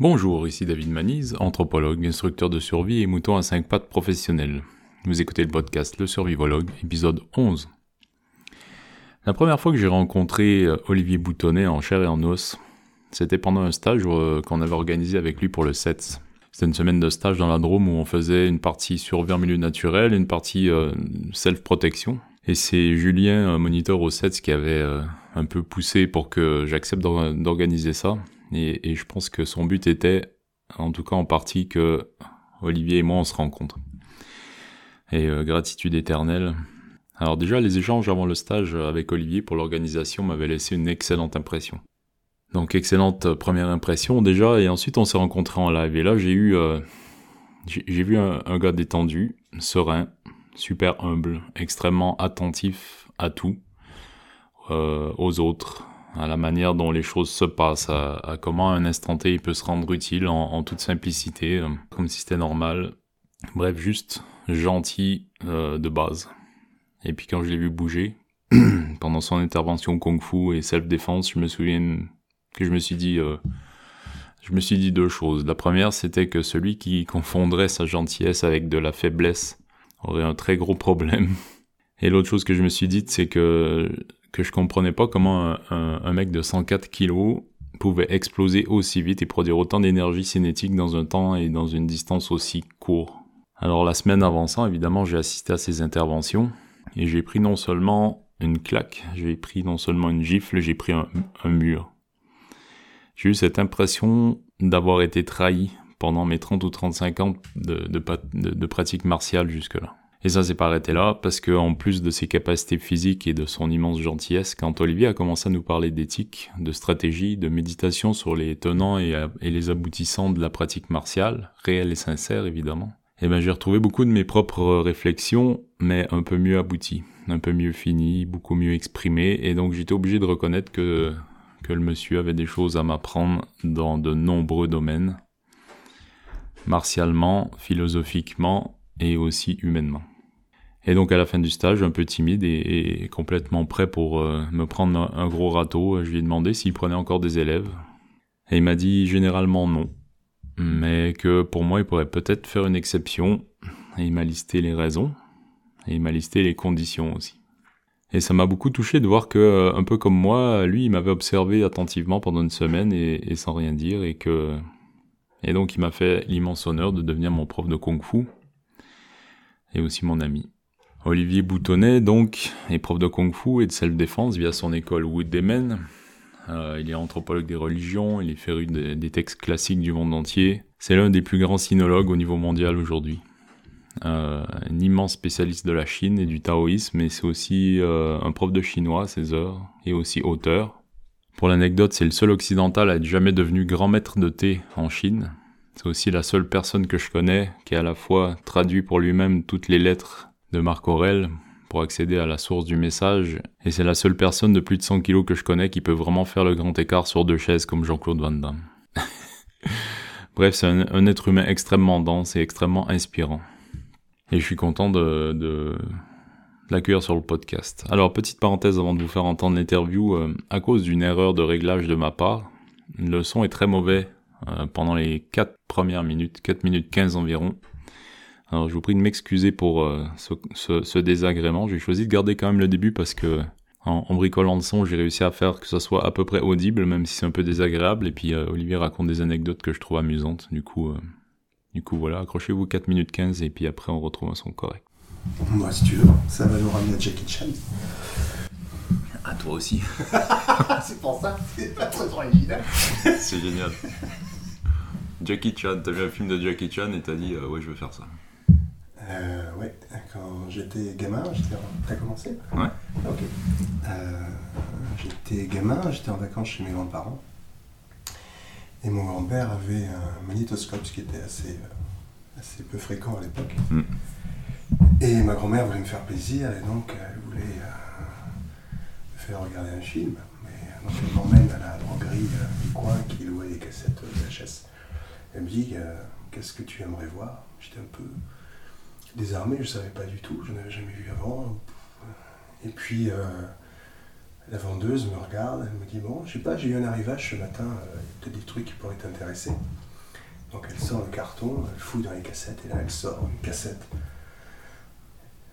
Bonjour, ici David Manise, anthropologue, instructeur de survie et mouton à 5 pattes professionnel. Vous écoutez le podcast Le Survivologue, épisode 11. La première fois que j'ai rencontré euh, Olivier Boutonnet en chair et en os, c'était pendant un stage euh, qu'on avait organisé avec lui pour le SETS. C'était une semaine de stage dans la Drôme où on faisait une partie survie en milieu naturel, une partie euh, self-protection. Et c'est Julien, moniteur au SETS, qui avait un peu poussé pour que j'accepte d'organiser ça. Et, je pense que son but était, en tout cas en partie, que Olivier et moi on se rencontre. Et euh, gratitude éternelle. Alors déjà, les échanges avant le stage avec Olivier pour l'organisation m'avaient laissé une excellente impression. Donc excellente première impression déjà, et ensuite on s'est rencontrés en live. Et là j'ai eu, euh, j'ai vu un, gars détendu, serein, super humble, extrêmement attentif à tout, euh, aux autres, à la manière dont les choses se passent, à, comment un instant T il peut se rendre utile en, toute simplicité, euh, comme si c'était normal. Bref, juste gentil euh, de base. Et puis quand je l'ai vu bouger, pendant son intervention kung-fu et self-défense, je me souviens que je me suis dit, euh, je me suis dit deux choses. La première, c'était que celui qui confondrait sa gentillesse avec de la faiblesse aurait un très gros problème. Et l'autre chose que je me suis dit, c'est que que je comprenais pas comment un, mec de 104 kilos pouvait exploser aussi vite et produire autant d'énergie cinétique dans un temps et dans une distance aussi court. Alors la semaine avançant, évidemment, j'ai assisté à ces interventions et j'ai pris non seulement une claque, j'ai pris non seulement une gifle, j'ai pris un, mur. J'ai eu cette impression d'avoir été trahi pendant mes 30 ou 35 ans de pratique martiale jusque-là. Et ça s'est pas arrêté là, parce que en plus de ses capacités physiques et de son immense gentillesse, quand Olivier a commencé à nous parler d'éthique, de stratégie, de méditation sur les tenants et, les aboutissants de la pratique martiale, réelle et sincère évidemment, eh ben j'ai retrouvé beaucoup de mes propres réflexions, mais un peu mieux abouties, un peu mieux finies, beaucoup mieux exprimées, et donc j'étais obligé de reconnaître que, que le monsieur avait des choses à m'apprendre dans de nombreux domaines, martialement, philosophiquement et aussi humainement. Et donc à la fin du stage, un peu timide et, complètement prêt pour euh, me prendre un, gros râteau, je lui ai demandé s'il prenait encore des élèves. Et il m'a dit généralement non, mais que pour moi il pourrait peut-être faire une exception. Et il m'a listé les raisons, et il m'a listé les conditions aussi. Et ça m'a beaucoup touché de voir que, euh, un peu comme moi, lui, il m'avait observé attentivement pendant une semaine et, et sans rien dire, et que, et donc il m'a fait l'immense honneur de devenir mon prof de kung-fu, et aussi mon ami. Olivier Boutonnet, donc, est prof de kung-fu et de self-défense via son école Wood Euh, il est anthropologue des religions, il est féru des textes classiques du monde entier. C'est l'un des plus grands sinologues au niveau mondial aujourd'hui. Euh, un immense spécialiste de la Chine et du taoïsme, et c'est aussi euh, un prof de chinois à ses heures, et aussi auteur. Pour l'anecdote, c'est le seul occidental à être jamais devenu grand maître de thé en Chine. C'est aussi la seule personne que je connais qui a à la fois traduit pour lui-même toutes les lettres de Marc Aurel pour accéder à la source du message, et c'est la seule personne de plus de 100 kilos que je connais qui peut vraiment faire le grand écart sur deux chaises comme Jean-Claude Van Damme. Bref, c'est un, être humain extrêmement dense et extrêmement inspirant. Et je suis content de, l'accueillir sur le podcast. Alors, petite parenthèse avant de vous faire entendre l'interview, euh, à cause d'une erreur de réglage de ma part, le son est très mauvais euh, pendant les 4 premières minutes, 4 minutes 15 environ. Alors je vous prie de m'excuser pour euh, ce, désagrément. J'ai choisi de garder quand même le début parce que en, bricolant le son, j'ai réussi à faire que ça soit à peu près audible, même si c'est un peu désagréable. Et puis euh, Olivier raconte des anecdotes que je trouve amusantes. Du coup, euh, du coup voilà, accrochez-vous 4 minutes 15 et puis après on retrouve un son correct. Moi, si tu veux, ça va nous ramener à Jackie Chan. À toi aussi. c'est pour ça, c'est pas trop original. c'est génial. Jackie Chan, t'as vu un film de Jackie Chan et t'as dit ouais je veux faire ça. Euh, ouais, quand j'étais gamin, j'étais. T'as commencé? Ouais. Ok. Euh, j'étais gamin, j'étais en vacances chez mes grands-parents. Et mon grand-père avait un magnétoscope, ce qui était assez, euh, assez peu fréquent à l'époque. Mm. Et ma grand-mère voulait me faire plaisir, et donc elle voulait me faire regarder un film. Mais donc elle m'emmène à la droguerie du coin qui louait les cassettes VHS. Elle me dit Qu'est-ce que tu aimerais voir? J'étais un peu des armées, je ne savais pas du tout, je n'avais jamais vu avant. Et puis euh, la vendeuse me regarde, elle me dit Bon, je sais pas, j'ai eu un arrivage ce matin, euh, peut-être des trucs qui pourraient t'intéresser. Donc elle sort le carton, elle fouille dans les cassettes, et là elle sort une cassette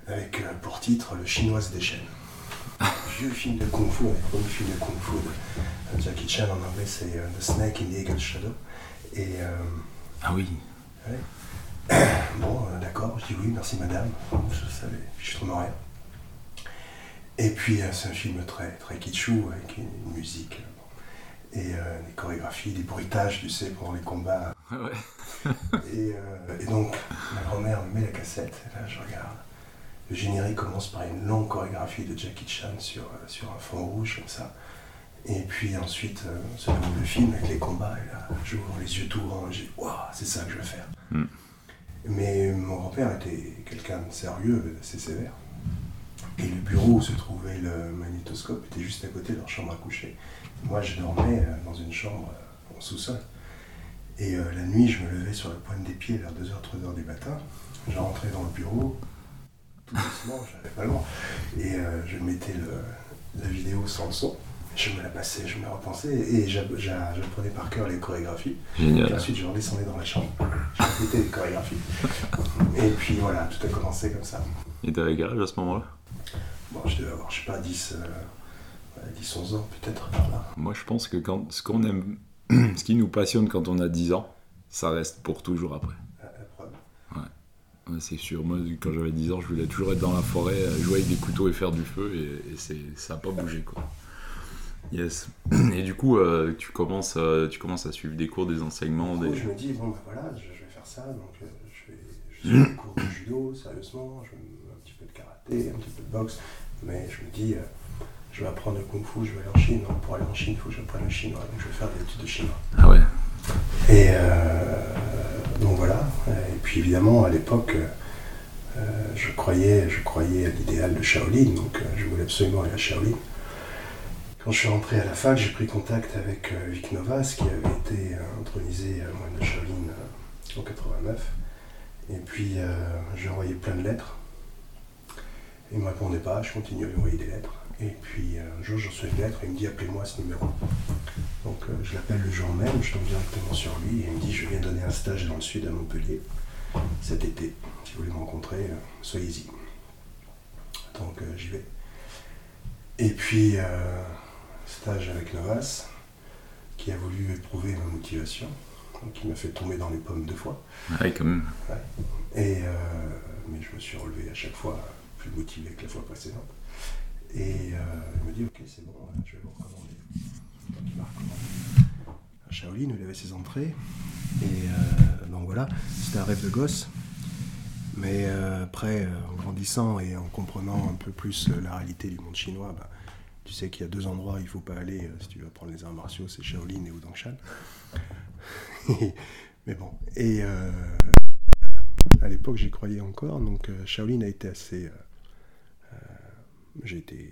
avec euh, pour titre Le chinoise des chaînes. Vieux film de Kung Fu, un premier film de Kung Fu de Jackie Chan en anglais, c'est euh, The Snake in the Eagle's Shadow. Et Ah oui. bon, euh, d'accord, je dis oui, merci madame, je savais justement rien. Et puis euh, c'est un film très, très kitschou, avec une, musique, euh, et euh, des chorégraphies, des bruitages, tu sais, pendant les combats. Ouais. Et, euh, et donc, ma grand-mère me met la cassette, et là je regarde. Le générique commence par une longue chorégraphie de Jackie Chan sur, sur un fond rouge, comme ça. Et puis ensuite, euh, se déroule le film avec les combats, et là, j'ouvre les yeux tout grands, et je dis, waouh, c'est ça que je veux faire. Mm. Mais mon grand-père était quelqu'un de sérieux, assez sévère. Et le bureau où se trouvait le magnétoscope était juste à côté de leur chambre à coucher. Moi, je dormais euh, dans une chambre euh, en sous-sol. Et euh, la nuit, je me levais sur la pointe des pieds vers 2h, 3h du matin. Je rentrais dans le bureau, tout doucement, j'avais pas loin. Et je mettais la vidéo sans le son. Je me la passais, je me la repensais. Et j'a- j'a- j'apprenais par cœur les chorégraphies. Et Génial. ensuite, je redescendais dans la chambre. Je répétais les chorégraphies. Et puis voilà, tout a commencé comme ça. Et t'avais quel âge à ce moment-là? Bon, je devais avoir, je sais pas, 10, euh, ouais, 10 11 ans peut-être par là. Moi, je pense que quand, ce qu'on aime, ce qui nous passionne quand on a 10 ans, ça reste pour toujours après. La, la preuve. Ouais, c'est sûr. Moi, quand j'avais 10 ans, je voulais toujours être dans la forêt, jouer avec des couteaux et faire du feu, et, et ça n'a pas bougé, quoi. Yes. Et du coup, euh, tu, commences, euh, tu commences à suivre des cours, des enseignements, coup, je me dis, bon, ben voilà, je, je vais faire ça. Donc, euh, je, vais, je suis des cours de judo, sérieusement. Je un petit peu de karaté, un petit peu de boxe. Mais je me dis, je vais apprendre le kung fu, je vais aller en Chine. Donc, pour aller en Chine, il faut que j'apprenne le chinois. Donc, je vais faire des études de chinois. Ah ouais. Et donc voilà. Et puis évidemment, à l'époque, je, croyais, je croyais à l'idéal de Shaolin, donc je voulais absolument aller à Shaolin. Quand je suis rentré à la fac, j'ai pris contact avec euh, Vic Novas, qui avait été euh, intronisé à moine de Shaolin euh, en 89. Et puis, j'ai envoyé plein de lettres. Il ne me répondait pas, je continue à lui envoyer des lettres. Et puis, un jour, je reçois une lettre et il me dit Appelez-moi ce numéro. Donc je l'appelle le jour même, je tombe directement sur lui et il me dit je viens donner un stage dans le sud à Montpellier cet été. Si vous voulez me rencontrer, soyez-y. Donc j'y vais. Et puis stage avec Novas qui a voulu éprouver ma motivation. Il m'a fait tomber dans les pommes deux fois. Ah Ouais, quand même. Et, euh, mais je me suis relevé à chaque fois plus motivé que la fois précédente. Et euh, il me dit Ok, c'est bon, je vais vous recommander. Donc il m'a recommandé. À Shaolin, où il avait ses entrées. Et euh, donc voilà, c'était un rêve de gosse. Mais euh, après, euh, en grandissant et en comprenant un peu plus euh, la réalité du monde chinois, bah, tu sais qu'il y a deux endroits où il ne faut pas aller euh, si tu veux apprendre les arts martiaux, c'est Shaolin et Wudangshan. Mais bon, et euh, à l'époque j'y croyais encore, donc euh, Shaolin a été assez... euh, euh, J'ai été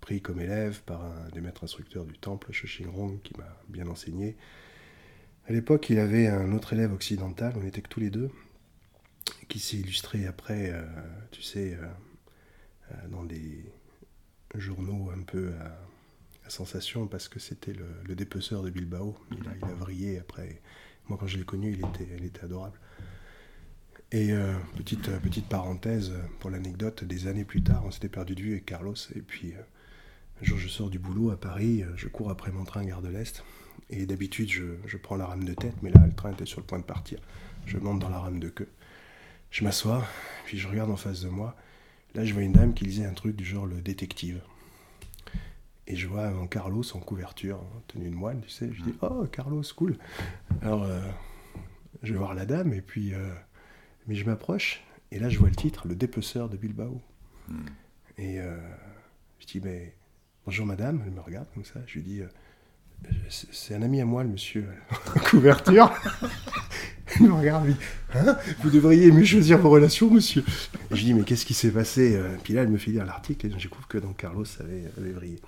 pris comme élève par un des maîtres instructeurs du temple, Rong, qui m'a bien enseigné. À l'époque, il avait un autre élève occidental, on était que tous les deux, qui s'est illustré après, euh, tu sais, euh, euh, dans des journaux un peu à, sensation, parce que c'était le, le dépeceur de Bilbao. Il a, il vrillé après. Moi, quand je l'ai connu, il était, il était adorable. Et euh, petite, petite parenthèse pour l'anecdote, des années plus tard, on s'était perdu de vue avec Carlos. Et puis, euh, un jour, je sors du boulot à Paris, je cours après mon train Gare de l'Est. Et d'habitude, je, je prends la rame de tête, mais là, le train était sur le point de partir. Je monte dans la rame de queue. Je m'assois, puis je regarde en face de moi. Là, je vois une dame qui lisait un truc du genre le détective. Et je vois un Carlos en couverture, en tenue de moine, tu sais. Je dis, oh, Carlos, cool. Alors, euh, je vais voir la dame, et puis. euh, mais je m'approche, et là, je vois le titre, Le dépeceur de Bilbao. Hmm. Et euh, je dis, mais bonjour madame, elle me regarde comme ça. Je lui dis, euh, c'est c'est un ami à moi, le monsieur en couverture. elle me regarde, elle me dit, Hein vous devriez mieux choisir vos relations, monsieur. Je dis, mais qu'est-ce qui s'est passé Euh, Puis là, elle me fait lire l'article, et je découvre que donc Carlos avait, avait vrillé.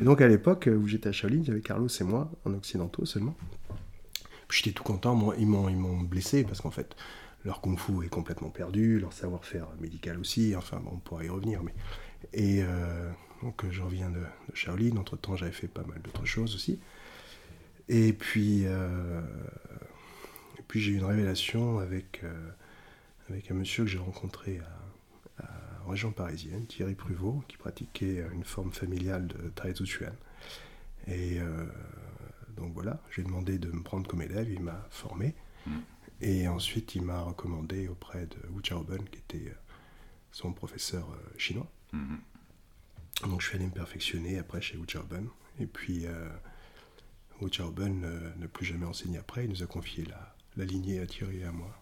Et donc à l'époque où j'étais à Shaolin, il y avait Carlos et moi, en occidentaux seulement. J'étais tout content, moi, ils m'ont blessé parce qu'en fait, leur kung-fu est complètement perdu, leur savoir-faire médical aussi, enfin bon, on pourra y revenir. Mais... Et euh, donc je reviens de, de Shaolin, entre-temps j'avais fait pas mal d'autres choses aussi. Et puis, euh, et puis j'ai eu une révélation avec, avec un monsieur que j'ai rencontré à, en région parisienne, Thierry Pruvot, qui pratiquait une forme familiale de Taizu Chuan. Et donc voilà, j'ai demandé de me prendre comme élève, il m'a formé. Mm. Et ensuite, il m'a recommandé auprès de Wu Chaoben, qui était euh, son professeur euh, chinois. Mm-hmm. Donc je suis allé me perfectionner après chez Wu Chaoben. Et puis euh, Wu Chaoben ne plus jamais enseigné après, il nous a confié la, la lignée et à moi.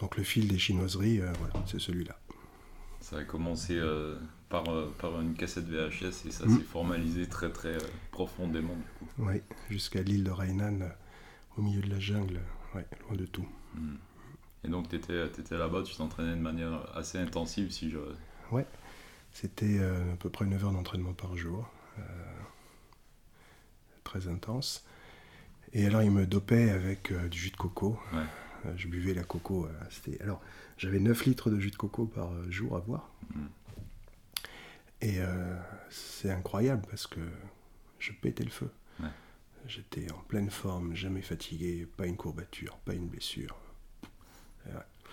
Donc le fil des chinoiseries, voilà, c'est celui-là. Ça a commencé par, par, une cassette VHS et ça mm. s'est formalisé très très profondément. Oui, jusqu'à l'île de Rainan, au milieu de la jungle, ouais, loin de tout. Hmm. Et donc, tu étais, étais là-bas, tu t'entraînais de manière assez intensive, si je. Ouais, c'était euh, à peu près 9 heures d'entraînement par jour. Euh, très intense. Et alors, il me dopait avec euh, du jus de coco. Ouais. je buvais la coco. c'était... Alors, j'avais 9 litres de jus de coco par jour à boire. Hmm. Et c'est incroyable parce que je pétais le feu. J'étais en pleine forme, jamais fatigué, pas une courbature, pas une blessure.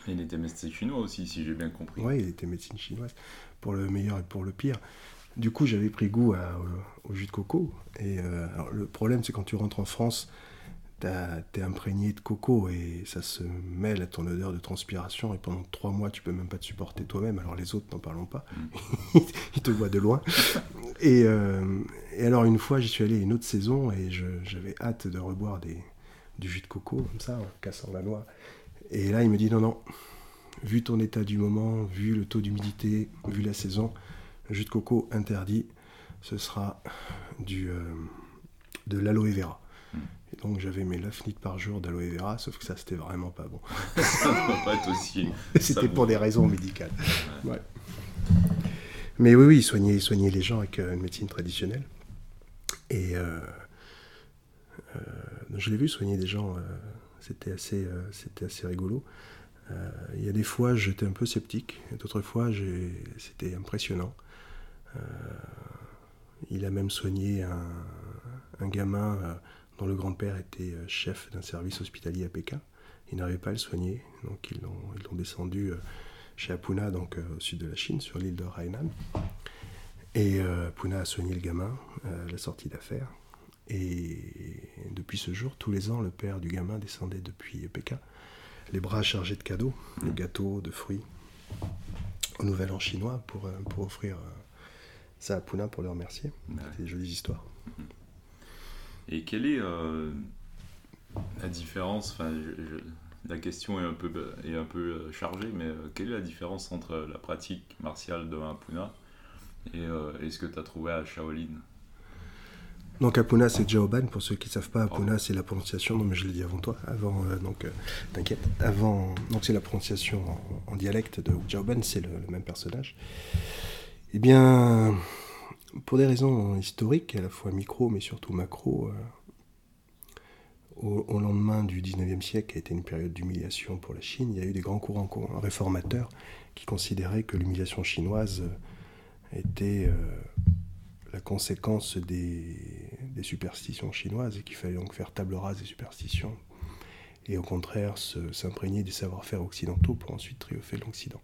Il était médecin chinois aussi, si j'ai bien compris. Oui, il était médecine chinoise, pour le meilleur et pour le pire. Du coup, j'avais pris goût au, jus de coco. Et euh, le problème, c'est quand tu rentres en France, t'es imprégné de coco et ça se mêle à ton odeur de transpiration et pendant trois mois tu peux même pas te supporter toi-même. Alors les autres n'en parlons pas. Mm. ils te voient de loin. Et, euh, et, alors une fois j'y suis allé une autre saison et j'avais hâte de reboire des, du jus de coco comme ça en cassant la noix. Et là il me dit non non. Vu ton état du moment vu le taux d'humidité vu la saison jus de coco interdit. Ce sera du euh, de l'aloe vera et donc j'avais mes 9 litres par jour d'aloe vera, sauf que ça c'était vraiment pas bon. ça ne pas être aussi. c'était pour des raisons médicales. Ouais. Mais oui, oui, soigner, soigner les gens avec euh, une médecine traditionnelle. Et euh, euh, je l'ai vu soigner des gens, c'était assez, c'était assez rigolo. Il y a des fois j'étais un peu sceptique, d'autres fois c'était impressionnant. il a même soigné un, un gamin dont le grand-père était euh, chef d'un service hospitalier à Pékin. Il n'arrivait pas à le soigner, donc ils l'ont descendu euh, chez Apuna, donc euh, au sud de la Chine, sur l'île de Hainan. Et Apuna a soigné le gamin à la sortie d'affaires. Et depuis ce jour, tous les ans, le père du gamin descendait depuis Pékin, les bras chargés de cadeaux, de gâteaux, de fruits, au Nouvel An chinois pour, pour offrir ça à Apuna pour le remercier. C'est des jolies histoires. Et quelle est euh, la différence enfin, La question est un peu, est un peu euh, chargée, mais euh, quelle est la différence entre la pratique martiale de Apuna et, ce que tu as trouvé à Shaolin? Donc Apuna c'est Jaoban, pour ceux qui ne savent pas, Apuna c'est la prononciation, non mais je l'ai dit avant toi, avant, donc t'inquiète, avant, donc c'est la prononciation en, dialecte de Jaoban, c'est le, même personnage. Eh bien, pour des raisons historiques, à la fois micro mais surtout macro, euh, au, lendemain du 19e siècle, qui a été une période d'humiliation pour la Chine, il y a eu des grands courants réformateurs qui considéraient que l'humiliation chinoise était euh, la conséquence des, des, superstitions chinoises et qu'il fallait donc faire table rase des superstitions et au contraire s'imprégner des savoir-faire occidentaux pour ensuite triompher de l'Occident.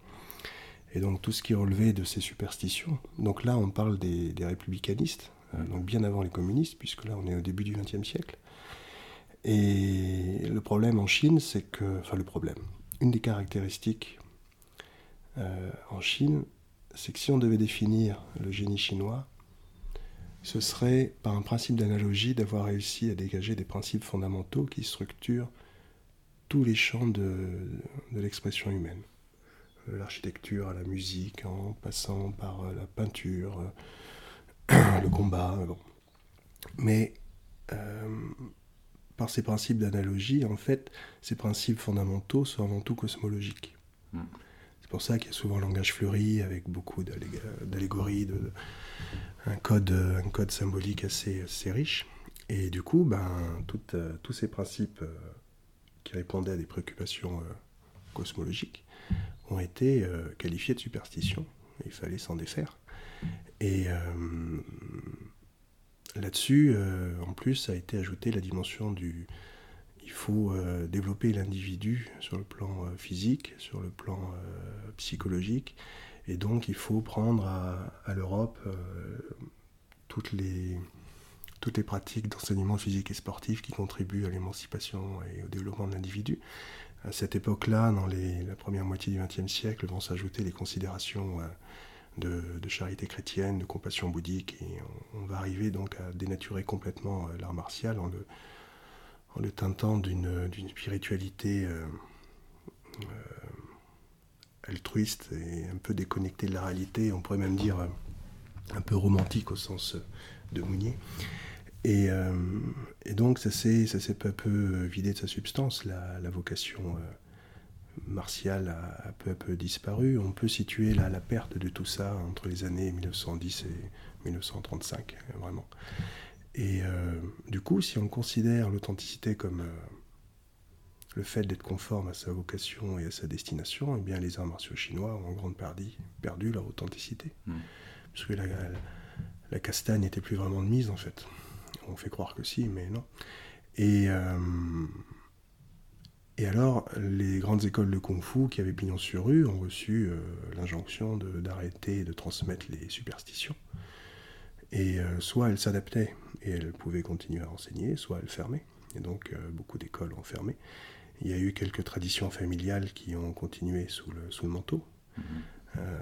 Et donc tout ce qui relevait de ces superstitions. Donc là, on parle des, républicanistes, euh, donc bien avant les communistes, puisque là, on est au début du XXe siècle. Et le problème en Chine, c'est que, enfin le problème, une des caractéristiques euh, en Chine, c'est que si on devait définir le génie chinois, ce serait par un principe d'analogie d'avoir réussi à dégager des principes fondamentaux qui structurent tous les champs de l'expression humaine l'architecture à la musique, en passant par euh, la peinture, euh, le combat. Mais euh, par ces principes d'analogie, en fait, ces principes fondamentaux sont avant tout cosmologiques. Hmm. C'est pour ça qu'il y a souvent un langage fleuri avec beaucoup d'allégories, de, un, code, un code symbolique assez, assez riche. Et du coup, ben, tous ces principes qui répondaient à des préoccupations cosmologiques ont été euh, qualifiés de superstition. Il fallait s'en défaire. Et euh, là-dessus, euh, en plus, a été ajoutée la dimension du il faut euh, développer l'individu sur le plan physique, sur le plan psychologique, et donc il faut prendre à, l'Europe toutes, les, toutes les pratiques d'enseignement physique et sportif qui contribuent à l'émancipation et au développement de l'individu. À cette époque-là, dans la première moitié du XXe siècle, vont s'ajouter les considérations de, charité chrétienne, de compassion bouddhique, et on, va arriver donc à dénaturer complètement l'art martial en le, teintant d'une spiritualité euh, euh, altruiste et un peu déconnectée de la réalité, on pourrait même dire euh, un peu romantique au sens de Mounier. Et, donc ça s'est peu à peu vidé de sa substance, la, vocation martiale a, peu à peu disparu. On peut situer la, la perte de tout ça entre les années 1910 et 1935, vraiment. Et euh, du coup, si on considère l'authenticité comme euh, le fait d'être conforme à sa vocation et à sa destination, eh bien les arts martiaux chinois ont en grande partie perdu leur authenticité. Hmm. Parce que la, castagne n'était plus vraiment de mise en fait. On fait croire que si, mais non. Et, euh, et alors, les grandes écoles de kung-fu qui avaient pignon sur rue ont reçu l'injonction d'arrêter de transmettre les superstitions. Et soit elles s'adaptaient et elle pouvait continuer à enseigner, soit elle fermait. Et donc euh, beaucoup d'écoles ont fermé. Il y a eu quelques traditions familiales qui ont continué sous le, sous le manteau, euh,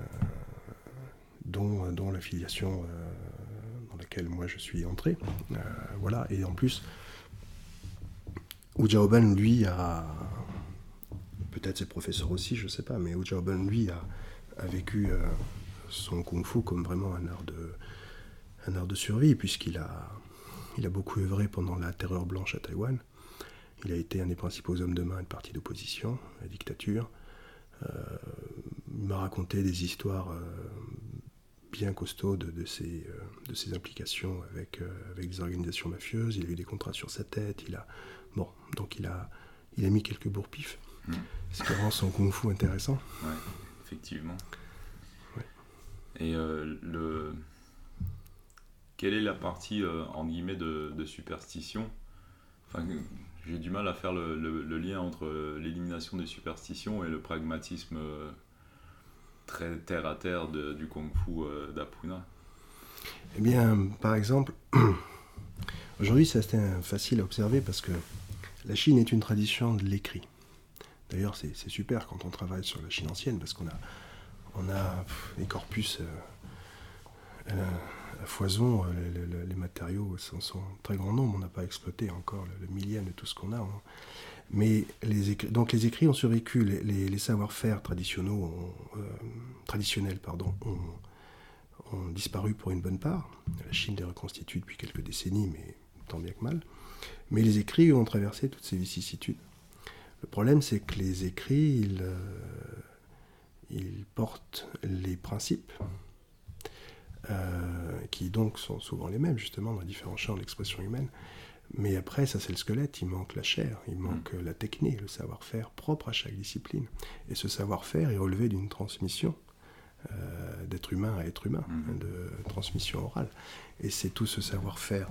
dont, dont, la euh, moi je suis entré. voilà, et en plus, Wu Jiaoben, lui, a. Peut-être ses professeurs aussi, je sais pas, mais Wu Jiaoben, lui, a, vécu son kung fu comme vraiment un art de, un art de survie, puisqu'il a, il a beaucoup œuvré pendant la terreur blanche à Taïwan. Il a été un des principaux hommes de main de parti d'opposition, la dictature. Euh, il m'a raconté des histoires euh, bien costaudes de, ses, euh, de ses implications avec, avec des organisations mafieuses. Il a eu des contrats sur sa tête. Il a, bon, donc il a, il a mis quelques bourre-pifs, hmm. ce qui rend son kung-fu intéressant. Oui, effectivement. Et le, quelle est la partie euh, en guillemets de, superstition? Enfin, J'ai du mal à faire le, lien entre euh, l'élimination des superstitions et le pragmatisme euh, très terre à terre du kung-fu d'Apuna. Eh bien, par exemple, aujourd'hui c'est assez facile à observer parce que la Chine est une tradition de l'écrit. D'ailleurs, c'est super quand on travaille sur la Chine ancienne parce qu'on a, on a des corpus à foison, euh, les, matériaux sont, sont, très grand nombre. On n'a pas exploité encore le, millième de tout ce qu'on a. Hein. Mais les écrits, donc les écrits ont survécu, les, savoir-faire traditionnels, euh, traditionnels ont, disparu pour une bonne part. La Chine les reconstitue depuis quelques décennies, mais tant bien que mal. Mais les écrits ont traversé toutes ces vicissitudes. Le problème, c'est que les écrits, euh, portent les principes euh, qui donc sont souvent les mêmes justement dans différents champs d'expression humaine. Mais après, ça c'est le squelette, il manque la chair, il mm. manque la technique, le savoir-faire propre à chaque discipline. Et ce savoir-faire est relevé d'une transmission euh, d'être humain à être humain, mm. de transmission orale. Et c'est tout ce savoir-faire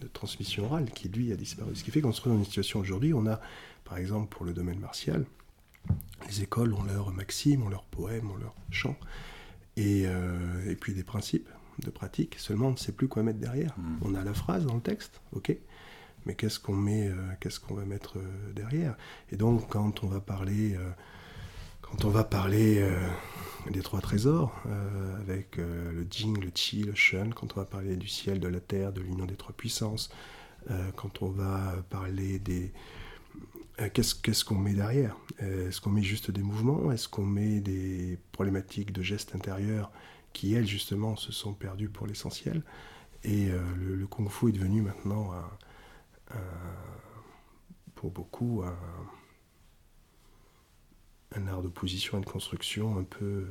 de transmission orale qui, lui, a disparu. Ce qui fait qu'on se trouve dans une situation aujourd'hui, on a, par exemple, pour le domaine martial, les écoles ont leurs maximes, ont leurs poèmes, ont leurs chants, euh, et, puis des principes de pratique, seulement on ne sait plus quoi mettre derrière. Hmm. On a la phrase dans le texte, ok, mais qu'est-ce qu'on met, euh, qu'est-ce qu'on va mettre euh, derrière? Et donc quand on va parler, quand on va parler des trois trésors, avec le Jing, le Qi, le Shen, quand on va parler du ciel, de la terre, de l'union des trois puissances, quand on va parler des euh, qu'est-ce qu'on met derrière? Euh, Est-ce qu'on met juste des mouvements? Est-ce qu'on met des problématiques de gestes intérieurs qui, elles, justement, se sont perdues pour l'essentiel Et euh, le, kung fu est devenu maintenant, pour beaucoup, un, art d'opposition et de construction un peu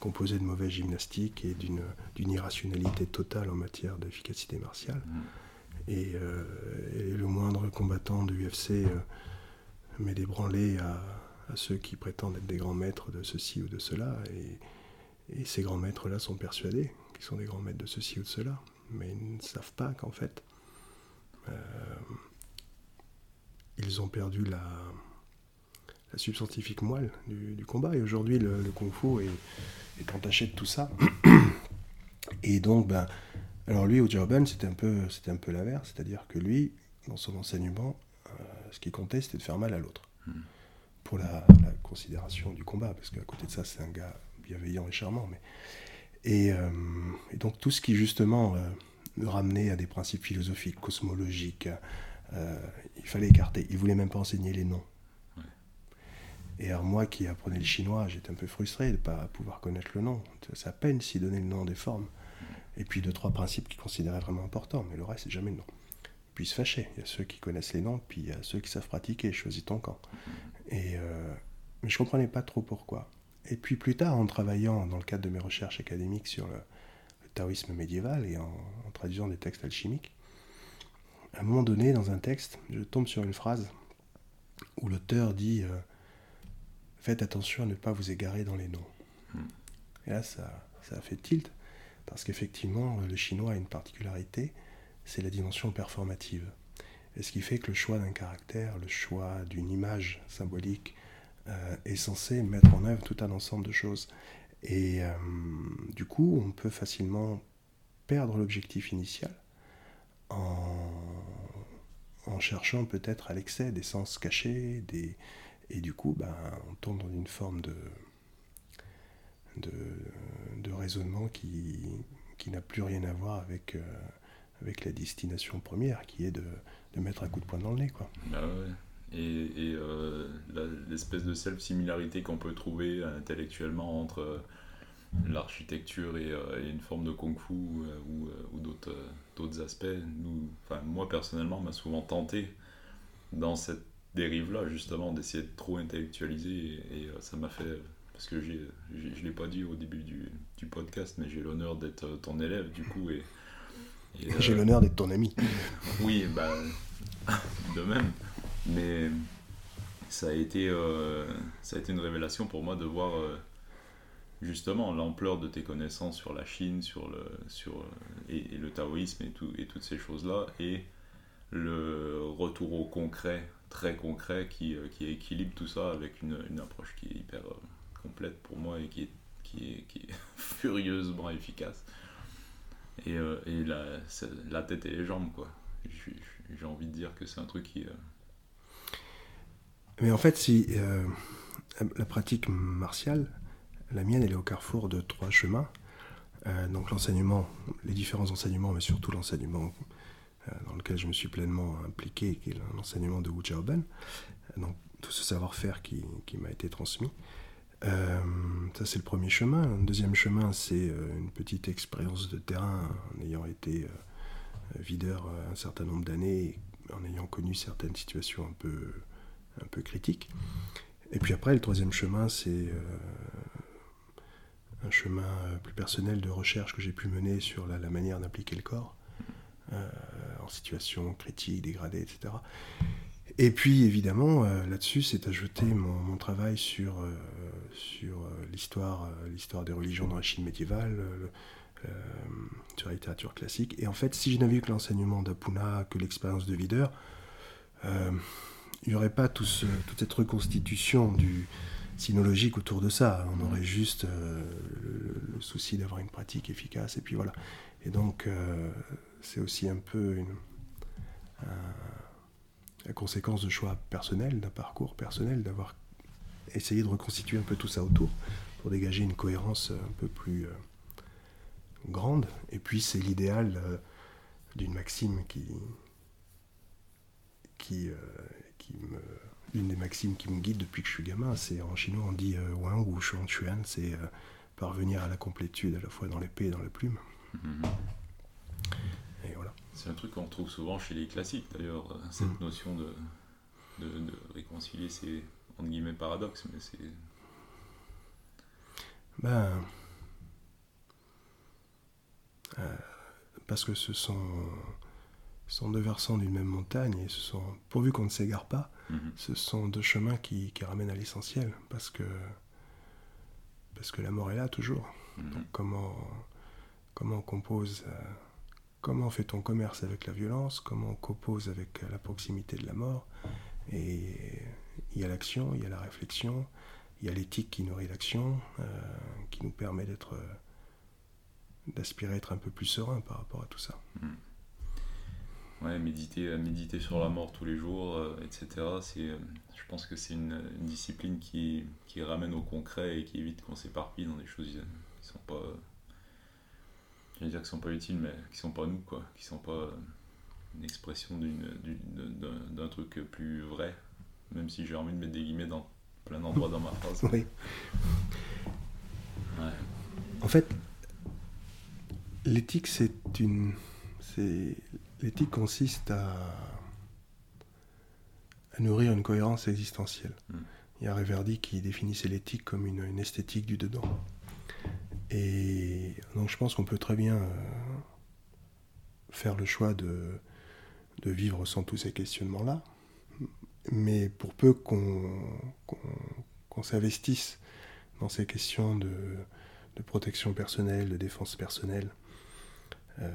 composé de mauvaise gymnastique et d'une irrationalité totale en matière d'efficacité martiale. Mmh. Et, le moindre combattant de l'UFC mais des branlées à, ceux qui prétendent être des grands maîtres de ceci ou de cela. Et, ces grands maîtres-là sont persuadés qu'ils sont des grands maîtres de ceci ou de cela, mais ils ne savent pas qu'en fait, euh, ils ont perdu la, la substantifique moelle du, combat. Et aujourd'hui, le, kung fu est, est entaché de tout ça. Et donc, ben, alors lui, au Urban, c'était un peu, c'était un peu l'inverse, c'est-à-dire que lui, dans son enseignement, euh, ce qui comptait, c'était de faire mal à l'autre. Hmm. Pour la, considération du combat, parce qu'à côté de ça, c'est un gars bienveillant et charmant. Mais... Et, euh, donc tout ce qui justement euh, me ramenait à des principes philosophiques, cosmologiques, il fallait écarter. Il voulait même pas enseigner les noms. Et alors moi qui apprenais le chinois, j'étais un peu frustré de ne pas pouvoir connaître le nom. C'est à peine s'y donner le nom des formes. Et puis deux, trois principes qu'il considérait vraiment importants, mais le reste, c'est jamais le nom. Puis se fâcher. Il y a ceux qui connaissent les noms, puis il y a ceux qui savent pratiquer. Choisis ton camp. Et, euh, mais je comprenais pas trop pourquoi. Et puis plus tard, en travaillant dans le cadre de mes recherches académiques sur le, taoïsme médiéval et en, traduisant des textes alchimiques, à un moment donné, dans un texte, je tombe sur une phrase où l'auteur dit euh, faites attention à ne pas vous égarer dans les noms. Hmm. Et là, ça, ça a fait tilt, parce qu'effectivement, le chinois a une particularité, c'est la dimension performative. Et ce qui fait que le choix d'un caractère, le choix d'une image symbolique, est censé mettre en œuvre tout un ensemble de choses. Et euh, du coup, on peut facilement perdre l'objectif initial en, cherchant peut-être à l'excès des sens cachés, des, et du coup, ben, on tombe dans une forme de, de, raisonnement qui, qui n'a plus rien à voir avec, euh, avec la destination première, qui est de, de, mettre un coup de poing dans le nez. Quoi. Bah. Et, et euh, l'espèce de self-similarité qu'on peut trouver intellectuellement entre euh, l'architecture et, une forme de kung-fu ou, ou d'autres aspects, nous, moi personnellement, m'a souvent tenté dans cette dérive-là, justement, d'essayer de trop intellectualiser. Et, euh, ça m'a fait. Parce que je ne l'ai pas dit au début du, du podcast, mais j'ai l'honneur d'être euh, ton élève, du coup. Et, j'ai euh, l'honneur d'être ton ami. oui, bah, de même. Mais ça a, été, ça a été une révélation pour moi de voir justement l'ampleur de tes connaissances sur la Chine, sur le, sur, et, le taoïsme et, tout, et toutes ces choses-là, et le retour au concret très concret qui, euh, qui, équilibre tout ça avec une, une approche qui est hyper euh, complète pour moi et qui est, qui est, furieusement efficace. Et, euh, et la, la, tête et les jambes, quoi. J'ai envie de dire que c'est un truc qui. Mais en fait, si la pratique martiale, la mienne, elle est au carrefour de trois chemins. donc l'enseignement, les différents enseignements, mais surtout l'enseignement euh, dans lequel je me suis pleinement impliqué, qui est l'enseignement de Wu Jiaoben, donc tout ce savoir-faire qui, qui m'a été transmis. Euh, ça, c'est le premier chemin. Un deuxième chemin, c'est euh, une petite expérience de terrain en ayant été videur un certain nombre d'années, en ayant connu certaines situations un peu, un peu critiques. Et puis après, le troisième chemin, c'est un chemin plus personnel de recherche que j'ai pu mener sur la, manière d'appliquer le corps en situation critique, dégradée, etc. Et puis évidemment, euh, là-dessus, c'est ajouté mon, travail sur, euh, sur euh, l'histoire, l'histoire des religions dans la Chine médiévale, sur la littérature classique. Et en fait, si je n'avais eu que l'enseignement d'Apuna, que l'expérience de Videur, il n'y aurait pas tout toute cette reconstitution du sinologique autour de ça. On aurait juste le, souci d'avoir une pratique efficace, et puis voilà. Et donc, c'est aussi un peu une, la conséquence de choix personnels, d'un parcours personnel, d'avoir essayé de reconstituer un peu tout ça autour pour dégager une cohérence un peu plus euh, grande. Et puis c'est l'idéal euh, d'une maxime qui, qui, euh, qui me, une des maximes qui me guide depuis que je suis gamin. C'est en chinois on dit Wang ou Shuan Chuan, c'est parvenir à la complétude à la fois dans l'épée et dans la plume. Mm-hmm. C'est un truc qu'on retrouve souvent chez les classiques d'ailleurs, euh, cette mm. notion de, de, réconcilier ces entre guillemets paradoxes, mais c'est. Ben. Euh, parce que ce sont, sont deux versants d'une même montagne et ce sont, pourvu qu'on ne s'égare pas, mm-hmm. ce sont deux chemins qui, qui ramènent à l'essentiel parce que, parce que la mort est là toujours. Donc comment, comment on compose. Euh, Comment fait-on commerce avec la violence Comment on compose avec la proximité de la mort Et il y a l'action, il y a la réflexion, il y a l'éthique qui nourrit l'action, euh, qui nous permet d'être, d'aspirer à être un peu plus serein par rapport à tout ça. Mm. Ouais, méditer, méditer sur la mort tous les jours, etc. C'est, je pense que c'est une, discipline qui, qui, ramène au concret et qui évite qu'on s'éparpille dans des choses qui sont pas je vais dire qui sont pas utiles, mais qui sont pas nous, quoi, qui sont pas une expression d'un truc plus vrai, même si j'ai envie de mettre des guillemets dans plein d'endroits dans ma phrase. Oui. En fait, l'éthique, c'est une. L'éthique consiste à, à, nourrir une cohérence existentielle. Hmm. Il y a Reverdy qui définissait l'éthique comme une, une esthétique du dedans. Et donc je pense qu'on peut très bien euh, faire le choix de, de, vivre sans tous ces questionnements-là. Mais pour peu qu'on s'investisse dans ces questions de, de, protection personnelle, de défense personnelle, euh,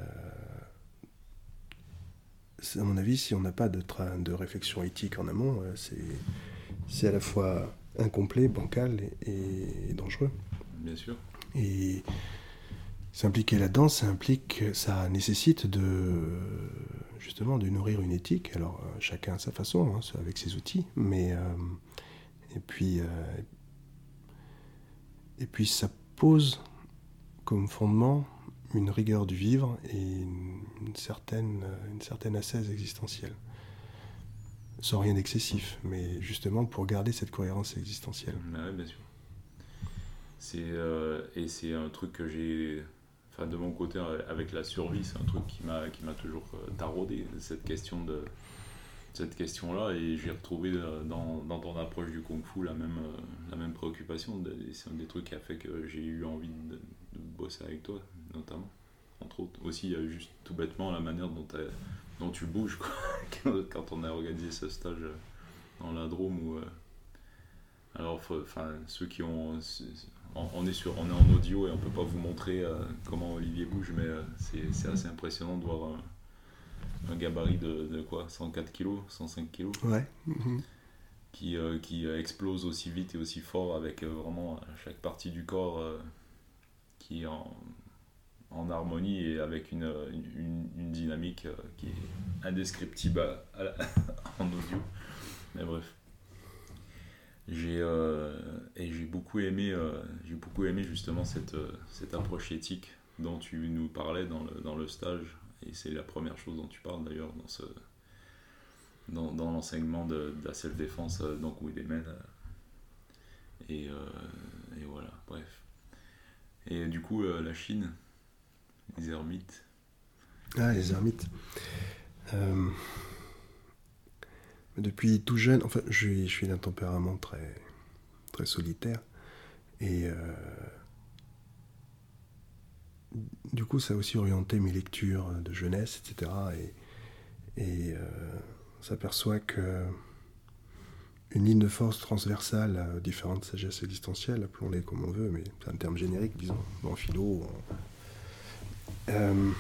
à mon avis, si on n'a pas de, de réflexion éthique en amont, euh, c'est à la fois incomplet, bancal et dangereux. Bien sûr. Et s'impliquer là-dedans, ça implique, ça nécessite de justement de nourrir une éthique. Alors euh, chacun à sa façon, hein, avec ses outils, mais euh, et puis euh, et puis ça pose comme fondement une rigueur du vivre et une, certaine une certaine assaise existentielle, sans rien d'excessif, mais justement pour garder cette cohérence existentielle. Bah bien sûr. C'est, euh, et c'est un truc que j'ai. Enfin, de mon côté, avec la survie, c'est un truc qui m'a, qui m'a toujours euh, taraudé, cette question de cette question-là et j'ai retrouvé euh, dans, dans, ton approche du kung fu la même, la même préoccupation. C'est un des trucs qui a fait que j'ai eu envie de, bosser avec toi, notamment. Entre autres. Aussi, il y a juste tout bêtement la manière dont, dont tu bouges quand on a organisé ce stage dans la Drôme. Où, alors, enfin, ceux qui ont on, est sur, on est en audio et on peut pas vous montrer euh, comment Olivier bouge, mais euh, c'est assez impressionnant de voir un, gabarit de, quoi? 104 kg, 105 kg Ouais. Mhm. Qui, euh, qui explose aussi vite et aussi fort avec vraiment chaque partie du corps qui en, en, harmonie et avec une, une, dynamique qui est indescriptible en audio. Mais bref. J'ai euh, et beaucoup aimé euh, j'ai beaucoup aimé justement cette, euh, cette approche éthique dont tu nous parlais dans le, dans le stage. Et c'est la première chose dont tu parles d'ailleurs dans ce dans, l'enseignement de, la self-défense donc où il mène et, et voilà. Bref. Et du coup la Chine les ermites ah les ermites depuis tout jeune, enfin, je, suis d'un tempérament très, très solitaire. Et euh, du coup, ça a aussi orienté mes lectures de jeunesse, etc. Et, euh, on s'aperçoit que une ligne de force transversale différentes sagesses existentielles, appelons-les comme on veut, mais c'est un terme générique, disons, en philo. Euh,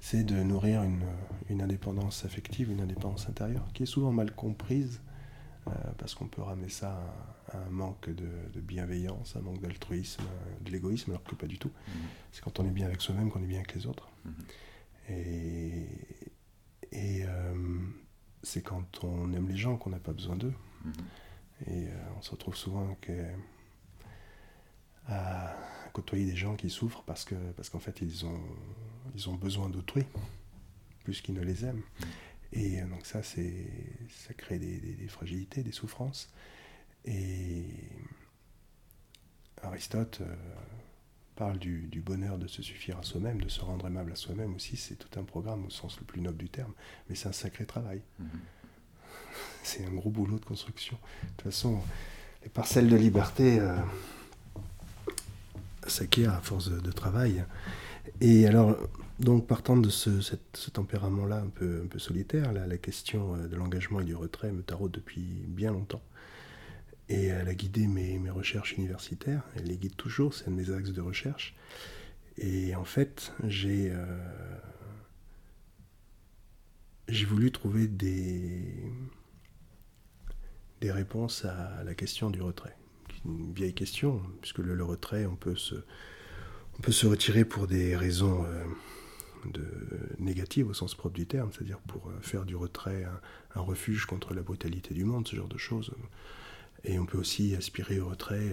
c'est de nourrir une, indépendance affective, une indépendance intérieure, qui est souvent mal comprise, euh, parce qu'on peut ramener ça à, un manque de, bienveillance, un manque d'altruisme, de l'égoïsme, alors que pas du tout. Mhm. C'est quand on est bien avec soi-même qu'on est bien avec les autres. Mhm. Et, et euh, c'est quand on aime les gens qu'on n'a pas besoin d'eux. Mhm. Et on se retrouve souvent à côtoyer des gens qui souffrent parce que parce qu'en fait ils ont ils ont besoin d'autrui plus qu'ils ne les aiment. Et donc ça c'est ça crée des, fragilités des souffrances. Et Aristote euh, parle du, bonheur de se suffire à soi-même de se rendre aimable à soi-même aussi. C'est tout un programme au sens le plus noble du terme. Mais c'est un sacré travail. Mm-hmm. c'est un gros boulot de construction. De toute façon les parcelles de liberté euh, s'acquiert à force de, travail. Et alors, donc partant de ce, tempérament-là un peu, un peu solitaire, la question euh, de l'engagement et du retrait me taraude depuis bien longtemps. Et elle a guidé mes, mes recherches universitaires, elle les guide toujours, c'est un de mes axes de recherche. Et en fait, j'ai euh, voulu trouver des, des réponses à la question du retrait. Une vieille question, puisque le, retrait, on peut, se, on peut se retirer pour des raisons euh, de, négatives au sens propre du terme, c'est-à-dire pour euh, faire du retrait un, refuge contre la brutalité du monde, ce genre de choses. Et on peut aussi aspirer au retrait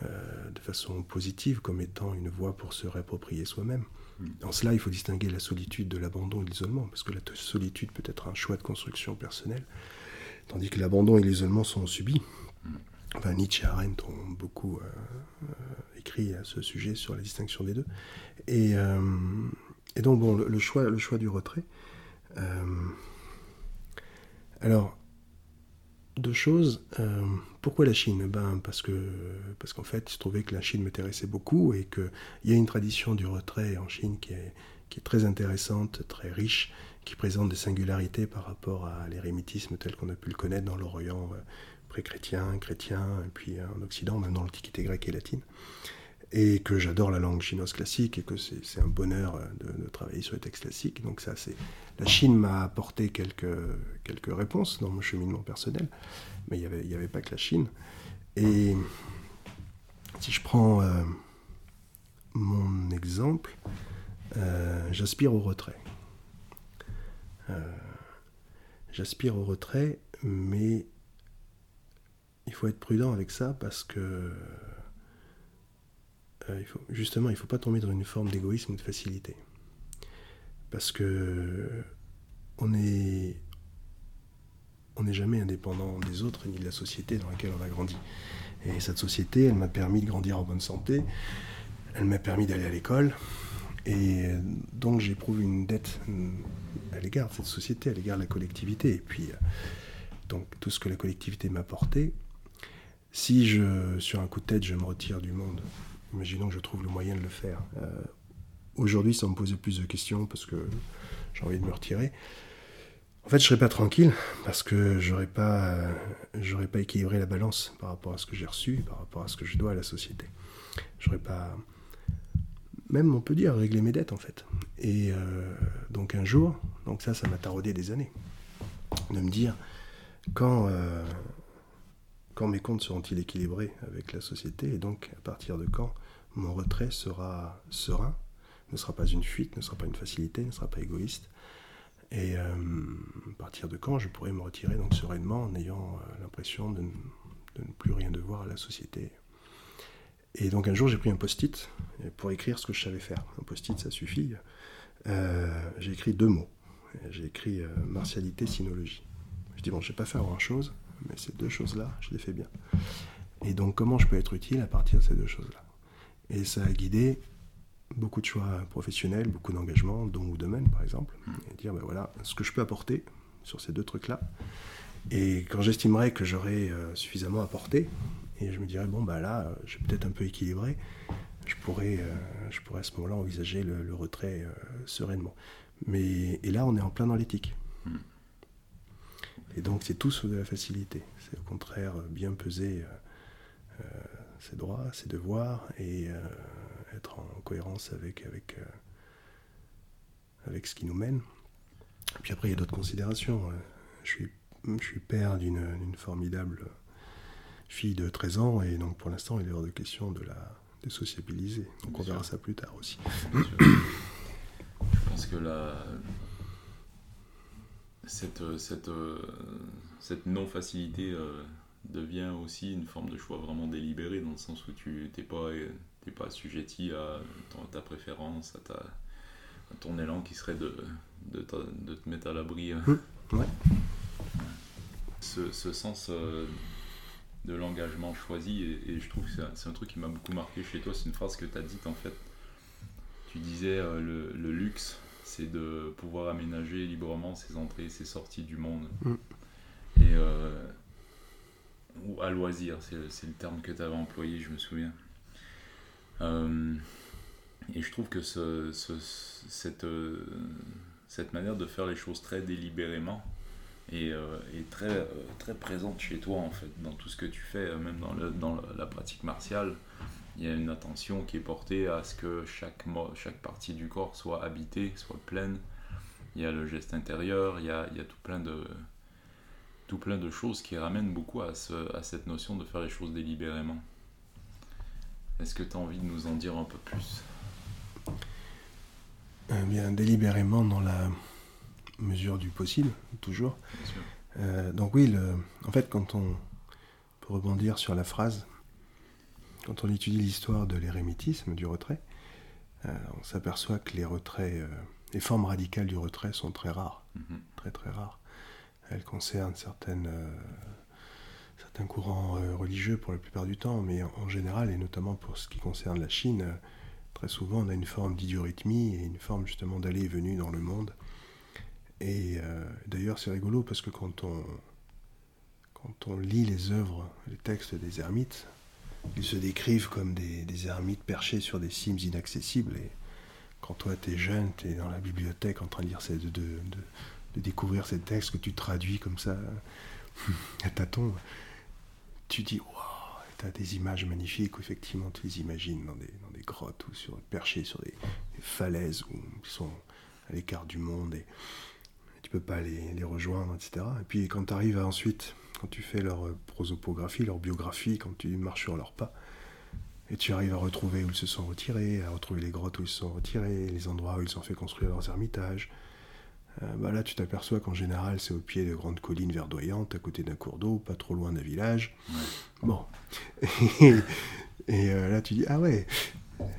de façon positive, comme étant une voie pour se réapproprier soi-même. En cela, il faut distinguer la solitude de l'abandon et l'isolement, parce que la solitude peut être un choix de construction personnelle, tandis que l'abandon et l'isolement sont subis. Nietzsche et Arendt ont beaucoup euh, euh, écrit à ce sujet sur la distinction des deux. Et, euh, donc, bon, le, choix, le choix du retrait. alors, deux choses. pourquoi la Chine? Ben, Parce qu'en parce qu'en fait, il se trouvait que la Chine m'intéressait beaucoup et qu'il y a une tradition du retrait en Chine qui est, qui est très intéressante, très riche, qui présente des singularités par rapport à l'érémitisme tel qu'on a pu le connaître dans l'Orient pré-chrétien, chrétien, et puis en Occident, même dans l'Antiquité grecque et latine. Et que j'adore la langue chinoise classique et que c'est un bonheur euh, de, travailler sur les textes classiques. Donc ça, c'est la Chine m'a apporté quelques, réponses dans mon cheminement personnel, mais il n'y avait, pas que la Chine. Et si je prends euh, mon exemple, euh, j'aspire au retrait. j'aspire au retrait, mais il faut être prudent avec ça parce que euh, justement, il ne faut pas tomber dans une forme d'égoïsme ou de facilité. Parce que on on n'est jamais indépendant des autres ni de la société dans laquelle on a grandi. Et cette société, elle m'a permis de grandir en bonne santé, elle m'a permis d'aller à l'école, et donc j'éprouve une dette à l'égard de cette société, à l'égard de la collectivité. Et puis, donc tout ce que la collectivité m'a apporté, si je, sur un coup de tête, je me retire du monde, imaginons que je trouve le moyen de le faire. Euh, aujourd'hui, ça me posait plus de questions parce que j'ai envie de me retirer. En fait, je serais pas tranquille parce que j'aurais pas, j'aurais pas équilibré la balance par rapport à ce que j'ai reçu, par rapport à ce que je dois à la société. J'aurais pas, même on peut dire régler mes dettes en fait. Et euh, donc un jour, donc ça, ça m'a taraudé des années, de me dire quand euh, quand mes comptes seront-ils équilibrés avec la société et donc à partir de quand mon retrait sera serein, ne sera pas une fuite, ne sera pas une facilité, ne sera pas égoïste. Et euh, à partir de quand je pourrai me retirer donc sereinement en ayant euh, l'impression de, ne plus rien devoir à la société. Et donc un jour j'ai pris un post-it pour écrire ce que je savais faire. Un post-it ça suffit. Euh, j'ai écrit deux mots. J'ai écrit martialité, sinologie. Je dis bon, je vais pas faire grand chose mais ces deux choses-là, je les fais bien. Et donc, comment je peux être utile à partir de ces deux choses-là? Et ça a guidé beaucoup de choix professionnels, beaucoup d'engagements, dont ou domaine, par exemple, et dire, ben voilà, ce que je peux apporter sur ces deux trucs-là. Et quand j'estimerais que j'aurais euh, suffisamment apporté, et je me dirais, bon, bah là, j'ai peut-être un peu équilibré, je pourrais, euh, je pourrais à ce moment-là envisager le, retrait euh, sereinement. Mais, et là, on est en plein dans l'éthique. Et donc c'est tout sous de la facilité. C'est au contraire bien peser euh, euh, ses droits, ses devoirs et euh, être en cohérence avec, avec, avec ce qui nous mène. puis après il y a d'autres considérations. Je suis, je suis père d'une formidable fille de 13 ans et donc pour l'instant il est hors de question de la de sociabiliser. Donc on verra ça plus tard aussi. Je pense que la, cette, euh, cette, euh, cette non-facilité euh, devient aussi une forme de choix vraiment délibéré, dans le sens où tu n'es pas, pas assujetti à ta préférence, à, ta, ton élan qui serait de, de, de te mettre à l'abri. Mmh, ce, ce, sens de l'engagement choisi, et, je trouve que c'est un, truc qui m'a beaucoup marqué chez toi, c'est une phrase que tu as dite en fait. Tu disais le, le luxe c'est de pouvoir aménager librement ses entrées et ses sorties du monde. Mm. Et, euh, ou à loisir, c'est le terme que tu avais employé, je me souviens. Euh, et je trouve que ce, cette, euh, cette manière de faire les choses très délibérément est, est, très, très présente chez toi, en fait, dans tout ce que tu fais, même dans, le, dans la pratique martiale il y a une attention qui est portée à ce que chaque, chaque partie du corps soit habitée, soit pleine. Il y a le geste intérieur, il y a, il y a tout plein de, tout plein de choses qui ramènent beaucoup à, ce, à cette notion de faire les choses délibérément. Est-ce que tu as envie de nous en dire un peu plus? Eh Bien, délibérément dans la mesure du possible, toujours. Euh, donc oui, le, en fait, quand on peut rebondir sur la phrase, quand on étudie l'histoire de l'érémitisme, du retrait, euh, on s'aperçoit que les retraits, euh, les formes radicales du retrait sont très rares, mhm. très très rares. Elles concernent certaines, certains courants religieux pour la plupart du temps, mais en, général, et notamment pour ce qui concerne la Chine, très souvent on a une forme d'idiorhythmie et une forme justement d'aller et venue dans le monde et euh, d'ailleurs, c'est rigolo parce que quand on, quand on lit les œuvres, les textes des ermites, ils se décrivent comme des, ermites perchés sur des cimes inaccessibles. Et quand toi, tu es jeune, tu es dans la bibliothèque en train de découvrir ces textes que tu traduis comme ça à tâtons, tu dis waouh, tu as des images magnifiques où effectivement tu les imagines dans des, grottes ou sur, perchés sur des, falaises où ils sont à l'écart du monde. Et, tu peux pas les rejoindre, etc. Et puis quand tu arrives ensuite, quand tu fais leur prosopographie, leur biographie, quand tu marches sur leurs pas, et tu arrives à retrouver où ils se sont retirés, à retrouver les grottes où ils se sont retirés, les endroits où ils ont fait construire leurs ermitages. Euh, bah là, tu t'aperçois qu'en général, c'est au pied de grandes collines verdoyantes, à côté d'un cours d'eau, pas trop loin d'un village. Bon. et, euh, là, tu dis, ah ouais,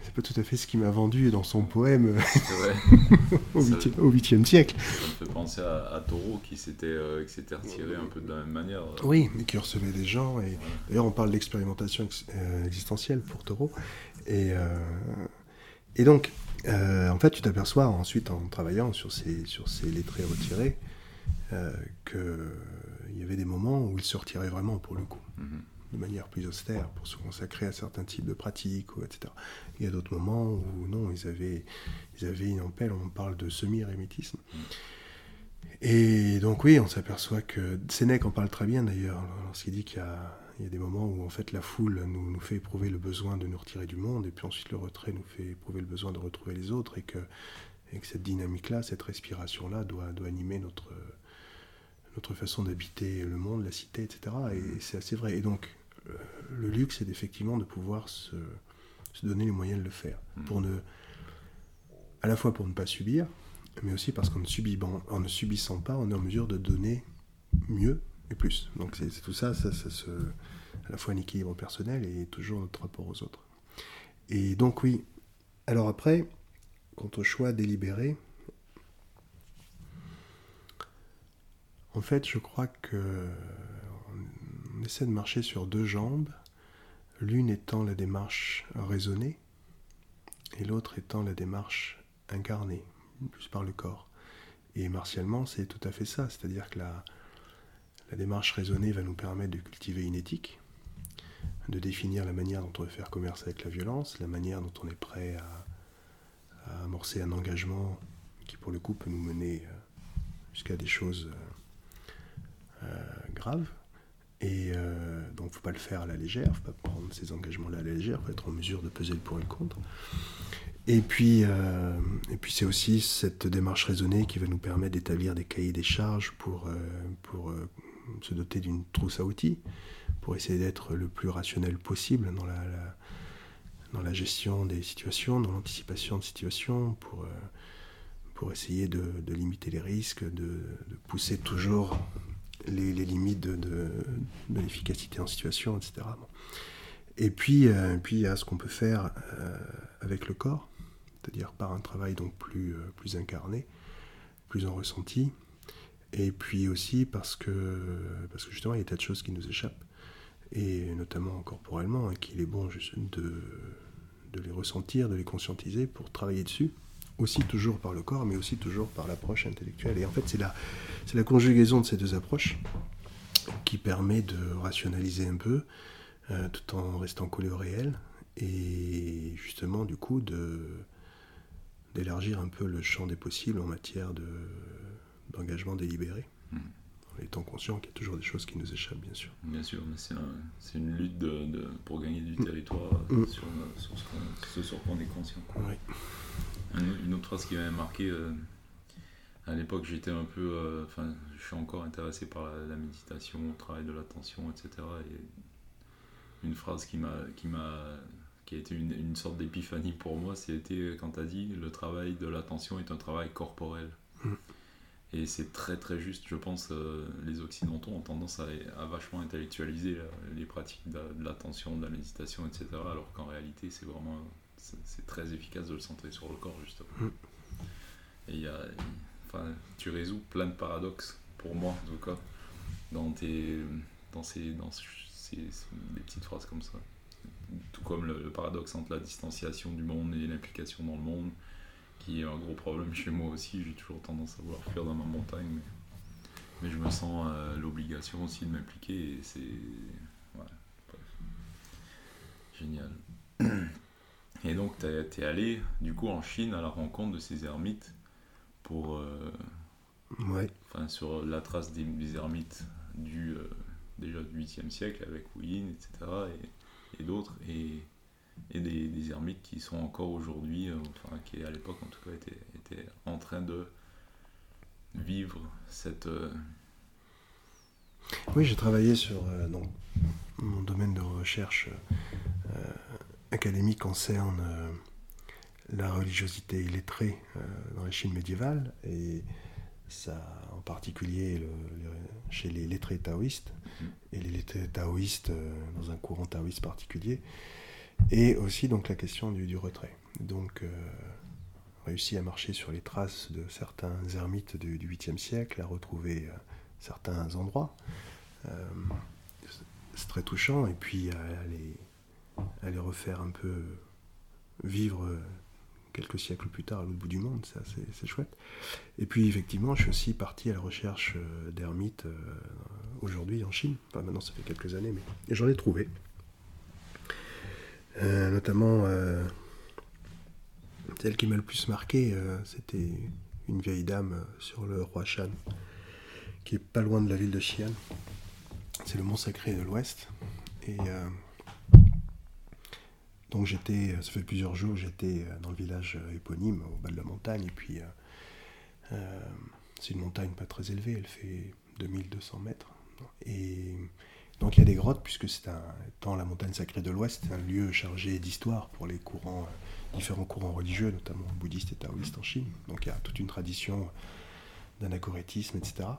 c'est pas tout à fait ce qu'il m'a vendu dans son poème au 8e siècle. Ça me fait penser à, Taureau qui s'était euh, retiré un peu de la même manière. Oui, mais qui recevait des gens. Et d'ailleurs, on parle d'expérimentation euh, existentielle pour Taureau. Et, euh, et donc, en fait, tu t'aperçois ensuite en travaillant sur ces, sur ces lettrés retirés qu'il y avait des moments où il se retirait vraiment pour le coup. Mhm de manière plus austère pour se consacrer à certains types de pratiques, ou, etc. Il y a d'autres moments où non, ils avaient, ils avaient une ampelle, on parle de semi-rémétisme. Et donc oui, on s'aperçoit que Sénèque en parle très bien d'ailleurs, lorsqu'il dit qu'il y a, il y a des moments où en fait la foule nous, nous, fait éprouver le besoin de nous retirer du monde, et puis ensuite le retrait nous fait éprouver le besoin de retrouver les autres, et que, et que cette dynamique-là, cette respiration-là doit, doit animer notre, notre façon d'habiter le monde, la cité, etc. Et c'est assez vrai. Et donc, le luxe, c'est effectivement de pouvoir se, donner les moyens de le faire. Hmm. Pour ne, à la fois pour ne pas subir, mais aussi parce qu'en ne, en ne subissant pas, on est en mesure de donner mieux et plus. Donc c'est tout ça, ça, ça se, à la fois un équilibre personnel et toujours notre rapport aux autres. Et donc oui, alors après, quant au choix délibéré, en fait je crois que on essaie de marcher sur deux jambes, l'une étant la démarche raisonnée et l'autre étant la démarche incarnée, plus par le corps. Et martialement, c'est tout à fait ça, c'est-à-dire que la, démarche raisonnée va nous permettre de cultiver une éthique, de définir la manière dont on veut faire commerce avec la violence, la manière dont on est prêt à, amorcer un engagement qui pour le coup peut nous mener euh, jusqu'à des choses euh, euh, graves. Et euh, donc, il ne faut pas le faire à la légère, il ne faut pas prendre ces engagements-là à la légère, il faut être en mesure de peser le pour et le contre. Et puis, euh, et puis c'est aussi cette démarche raisonnée qui va nous permettre d'établir des cahiers des charges pour, euh, se doter d'une trousse à outils, pour essayer d'être le plus rationnel possible dans la, gestion des situations, dans l'anticipation de situations, pour, essayer de, limiter les risques, de pousser toujours les, limites de, l'efficacité en situation, etc. Et puis, euh, puis il y a ce qu'on peut faire euh, avec le corps, c'est-à-dire par un travail donc plus, euh, plus incarné, plus en ressenti, et puis aussi parce que, parce que justement il y a tas de choses qui nous échappent, et notamment corporellement, et qu'il est bon juste de, de les ressentir, de les conscientiser pour travailler dessus aussi toujours par le corps, mais aussi toujours par l'approche intellectuelle. Et en fait, c'est la, c'est la conjugaison de ces deux approches qui permet de rationaliser un peu, euh, tout en restant collé au réel, et justement, du coup, de, d'élargir un peu le champ des possibles en matière de, d'engagement délibéré. Hmm. En étant conscient qu'il y a toujours des choses qui nous échappent, bien sûr. Bien sûr, mais c'est, c'est une lutte de, pour gagner du territoire hmm. sur, sur, ce, ce sur quoi on est conscient. Oui. Une autre phrase qui m'a marqué, euh, à l'époque, j'étais un peu. euh, Enfin, je suis encore intéressé par la, la méditation, le travail de l'attention, etc. Et une phrase qui m'a. Qui m'a qui a été une, une sorte d'épiphanie pour moi, c'était quand tu as dit le travail de l'attention est un travail corporel. Mm. Et c'est très très juste, je pense, euh, les Occidentaux ont tendance à, à vachement intellectualiser les pratiques de, de l'attention, de la méditation, etc. Alors qu'en réalité, c'est vraiment c'est très efficace de le centrer sur le corps, justement. Mm. Et il y a, enfin, tu résous plein de paradoxes, pour moi en tout cas, dans, tes, dans, ces, dans ces, ces- des petites phrases comme ça. Tout comme le, le paradoxe entre la distanciation du monde et l'implication dans le monde, qui est un gros problème chez moi aussi. J'ai toujours tendance à vouloir fuir dans ma montagne, mais, mais je me sens euh, l'obligation aussi de m'impliquer et c'est. Ouais, bref. Génial. Et donc, tu es allé du coup en Chine à la rencontre de ces ermites pour. euh, Ouais. enfin, sur la trace des, des ermites du, euh, déjà du 8e siècle avec Wu-Yin, etc. et, et d'autres, et, et des, des ermites qui sont encore aujourd'hui, euh, enfin qui à l'époque en tout cas étaient, étaient en train de vivre cette... euh, Oui, j'ai travaillé sur euh, dans mon domaine de recherche académique concerne euh, la religiosité illettrée euh, dans la Chine médiévale et ça en particulier le- le- chez les lettrés taoïstes Mhm. et les lettrés taoïstes euh, dans un courant taoïste particulier et aussi donc la question du, du retrait. Donc euh, réussi à marcher sur les traces de certains ermites du, du 8e siècle, à retrouver euh, certains endroits. Euh, c'est très touchant, et puis les, à les refaire un peu vivre quelques siècles plus tard à l'autre bout du monde, ça c'est chouette. Et puis effectivement, je suis aussi parti à la recherche euh, d'ermites euh, aujourd'hui en Chine. Enfin, maintenant, ça fait quelques années, mais j'en ai trouvé. Euh, notamment, celle qui m'a le plus marqué, c'était une vieille dame sur le roi Shan, qui est pas loin de la ville de Xi'an. C'est le mont sacré de l'Ouest. Et donc j'étais, ça fait plusieurs jours, j'étais euh, dans le village euh, éponyme, au bas de la montagne. Et puis, euh, euh, c'est une montagne pas très élevée, elle fait 2200 mètres. Et donc il y a des grottes, puisque c'est un, étant la montagne sacrée de l'Ouest, un lieu chargé d'histoire pour les courants, euh, différents courants religieux, notamment bouddhistes et taoïstes en Chine. Donc il y a toute une tradition d'anachorétisme, etc.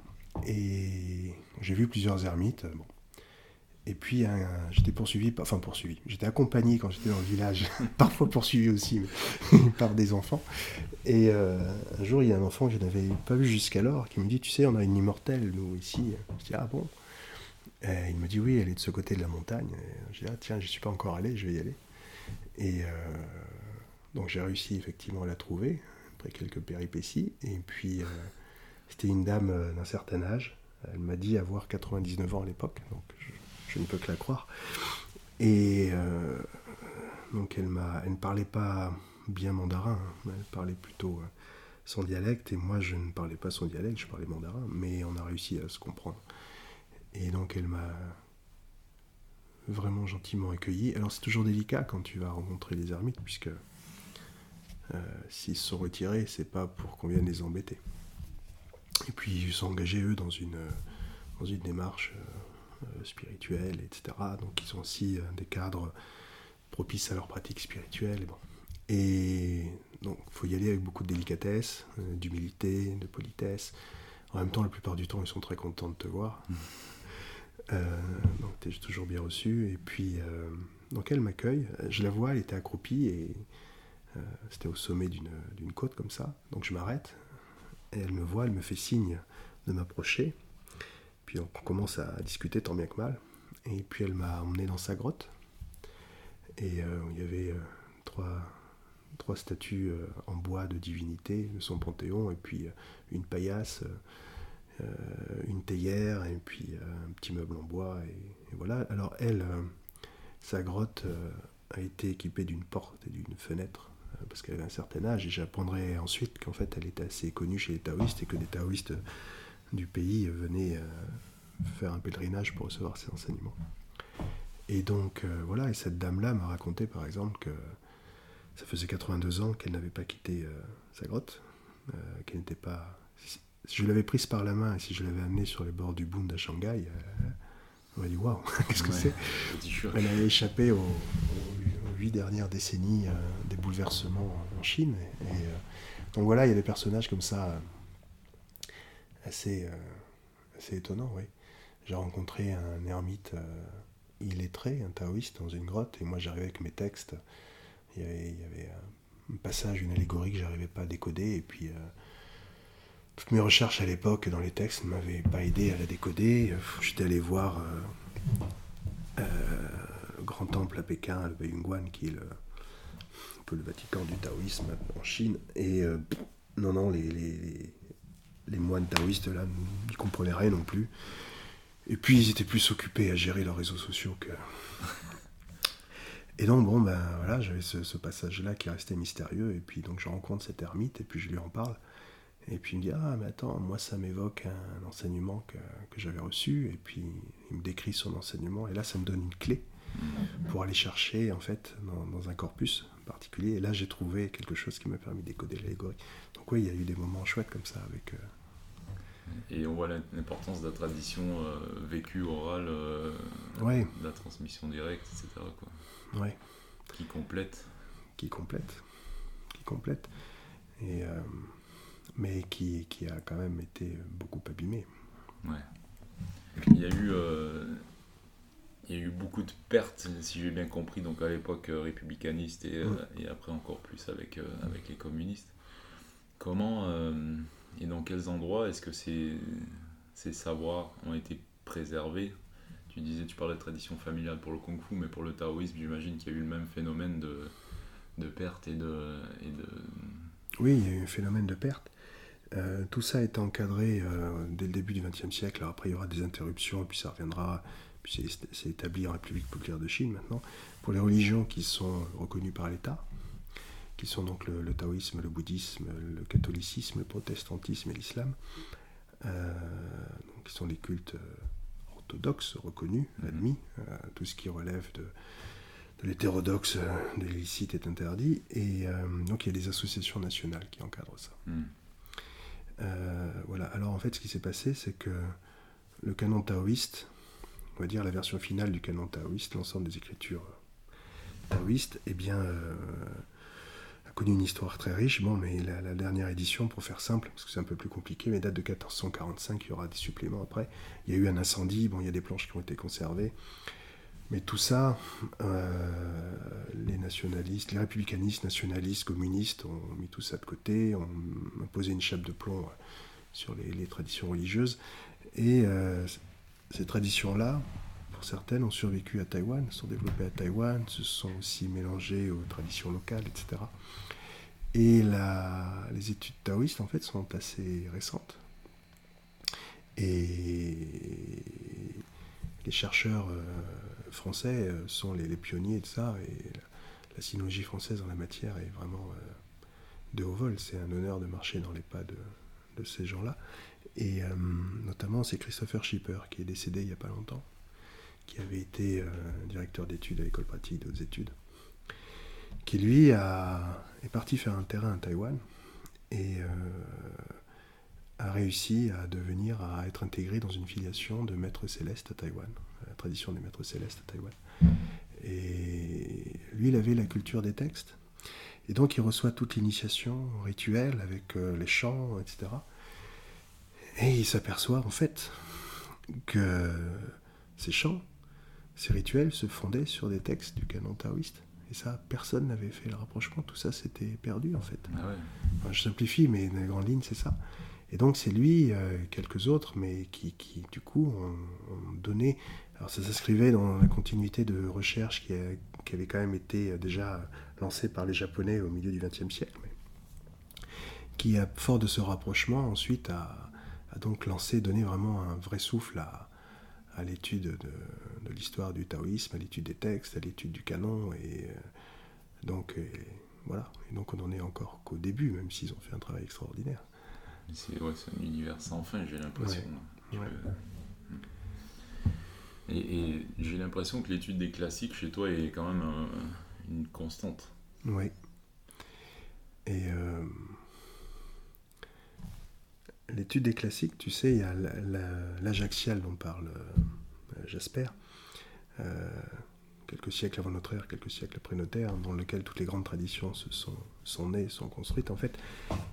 Et j'ai vu plusieurs ermites. Et puis j'étais poursuivi, enfin poursuivi, j'étais accompagné quand j'étais dans le village, parfois poursuivi aussi mais par des enfants. Et euh, un jour, il y a un enfant que je n'avais pas vu jusqu'alors qui me dit, tu sais, on a une immortelle, nous, ici. Je dis, ah bon? Et Il me dit, oui, elle est de ce côté de la montagne. Et je dis, ah tiens, je suis pas encore allé, je vais y aller. Et euh, donc j'ai réussi effectivement à la trouver, après quelques péripéties. Et puis, euh, c'était une dame d'un certain âge. Elle m'a dit avoir 99 ans à l'époque, donc je ne peux que la croire. Et euh, donc elle, elle ne parlait pas bien mandarin, hein. elle parlait plutôt euh, son dialecte, et moi je ne parlais pas son dialecte, je parlais mandarin, mais on a réussi à se comprendre. Et donc elle m'a vraiment gentiment accueilli. Alors c'est toujours délicat quand tu vas rencontrer les ermites, puisque euh, s'ils se sont retirés, c'est pas pour qu'on vienne les embêter. Et puis ils sont eux dans une, dans une démarche euh, spirituelle, etc. Donc ils ont aussi euh, des cadres propices à leur pratique spirituelle. Et, bon. et donc il faut y aller avec beaucoup de délicatesse, euh, d'humilité, de politesse. En même temps, la plupart du temps, ils sont très contents de te voir. Euh, donc tu es toujours bien reçu. Et puis, euh, donc elle m'accueille. Je la vois, elle était accroupie et euh, c'était au sommet d'une côte comme ça. Donc je m'arrête. Et elle me voit, elle me fait signe de m'approcher. Puis on commence à discuter tant bien que mal. Et puis elle m'a emmené dans sa grotte. Et euh, il y avait euh, trois, trois statues euh, en bois de divinité de son panthéon. Et puis une paillasse, une théière, et puis un petit meuble en bois. Et, et voilà. Alors elle, sa grotte a été équipée d'une porte et d'une fenêtre parce qu'elle avait un certain âge, et j'apprendrai ensuite qu'en fait elle était assez connue chez les taoïstes et que des taoïstes du pays venaient euh, faire un pèlerinage pour recevoir ses enseignements. Et donc euh, voilà, et cette dame-là m'a raconté par exemple que ça faisait 82 ans qu'elle n'avait pas quitté euh, sa grotte, qu'elle n'était pas si je l'avais prise par la main et si je l'avais amenée sur les bords du Bund à Shanghai, on aurait dit waouh, qu'est-ce que c'est? Elle avait échappé aux, huit dernières décennies euh, des bouleversements en Chine. Et, euh, donc voilà, il y a des personnages comme ça assez, assez étonnants, oui. J'ai rencontré un ermite illettré, un taoïste, dans une grotte, et moi j'arrivais avec mes textes. Il y avait, un passage, une allégorie que j'arrivais pas à décoder, et puis toutes mes recherches à l'époque dans les textes ne m'avaient pas aidé à la décoder. J'étais allé voir euh, euh, le grand temple à Pékin, le Bayungguan, qui est un peu le Vatican du taoïsme en Chine. Et euh, non, non, les, moines taoïstes là n'y comprenaient rien non plus. Et puis ils étaient plus occupés à gérer leurs réseaux sociaux que. Et donc, bon, ben voilà, j'avais ce, passage-là qui restait mystérieux. Et puis, donc, je rencontre cet ermite et puis je lui en parle. Et puis il me dit Ah, mais attends, moi ça m'évoque un enseignement que, que j'avais reçu. Et puis il me décrit son enseignement. Et là, ça me donne une clé pour aller chercher en fait dans, dans un corpus particulier. Et là, j'ai trouvé quelque chose qui m'a permis de décoder l'allégorie. Donc, oui, il y a eu des moments chouettes comme ça avec. Euh, et on voit l'importance de la tradition euh, vécue, orale, euh, de la transmission directe, etc. Quoi. Ouais. Qui complète. Qui complète. Qui complète. Et mais qui, qui, a quand même été beaucoup abîmé. Ouais. Il y a eu, euh, il y a eu beaucoup de pertes, si j'ai bien compris, donc à l'époque euh, républicaniste et, euh, et, après encore plus avec, avec les communistes. Comment et dans quels endroits est-ce que ces, ces savoirs ont été préservés? Tu disais, tu parlais de tradition familiale pour le kung fu, mais pour le taoïsme, j'imagine qu'il y a eu le même phénomène de, de perte et de, et de... Oui, il y a eu un phénomène de perte. Euh, tout ça est encadré euh, dès le début du XXe siècle. Après, il y aura des interruptions, puis ça reviendra. Puis c'est établi en République populaire de Chine maintenant. Pour les religions qui sont reconnues par l'État, qui sont donc le, taoïsme, le bouddhisme, le catholicisme, le protestantisme et l'islam, euh, qui sont les cultes orthodoxes reconnus, mhm. admis. tout ce qui relève de, de l'hétérodoxe, de l'illicite est interdit. Et donc il y a des associations nationales qui encadrent ça. Euh, voilà. Alors en fait, ce qui s'est passé, c'est que le canon taoïste, on va dire la version finale du canon taoïste, l'ensemble des écritures taoïstes, eh bien, euh, a connu une histoire très riche. Bon, mais la, dernière édition, pour faire simple, parce que c'est un peu plus compliqué, mais date de 1445, il y aura des suppléments après. Il y a eu un incendie, bon, il y a des planches qui ont été conservées. Mais tout ça, euh, les nationalistes, les républicanistes, nationalistes, communistes ont mis tout ça de côté, ont posé une chape de plomb sur les, traditions religieuses. Et euh, ces traditions-là, certaines, ont survécu à Taïwan, sont développées à Taïwan, se sont aussi mélangées aux traditions locales, etc. Et la, les études taoïstes, en fait, sont assez récentes. Et les chercheurs euh, français euh, sont les, pionniers de ça, et la, sinologie française en la matière est vraiment euh, de haut vol. C'est un honneur de marcher dans les pas de, ces gens-là. Et notamment, c'est Christopher Schipper, qui est décédé il n'y a pas longtemps, qui avait été directeur d'études à l'école pratique d'autres études, qui lui a, est parti faire un terrain à Taïwan et a réussi à devenir, à être intégré dans une filiation de maîtres célestes à Taïwan, la tradition des maîtres célestes à Taïwan. Et lui, il avait la culture des textes. Et donc, il reçoit toute l'initiation rituelle avec euh, les chants, etc. Et il s'aperçoit, en fait, que ces chants, ces rituels se fondaient sur des textes du canon taoïste. Et ça, personne n'avait fait le rapprochement. Tout ça, c'était perdu, en fait. Ah je simplifie, mais dans les grandes lignes, c'est ça. Et donc c'est lui, euh, quelques autres, mais qui, qui du coup ont, donné... Alors ça s'inscrivait dans la continuité de recherche qui, qui, avait quand même été euh, déjà lancée par les Japonais au milieu du XXe siècle, mais qui, à fort de ce rapprochement, ensuite a, a donc lancé, donné vraiment un vrai souffle à, à l'étude de, de l'histoire du taoïsme, à l'étude des textes, à l'étude du canon, et euh, donc... voilà, et donc on n'en est encore qu'au début, même s'ils ont fait un travail extraordinaire. C'est un univers sans fin, j'ai l'impression. Et, j'ai l'impression que l'étude des classiques chez toi est quand même une constante. Oui. Et, euh, l'étude des classiques, tu sais, il y a l'ajaxial dont parle euh, Jasper, euh, quelques siècles avant notre ère, quelques siècles après notre ère, dans lequel toutes les grandes traditions se sont, sont nées, sont construites. En fait,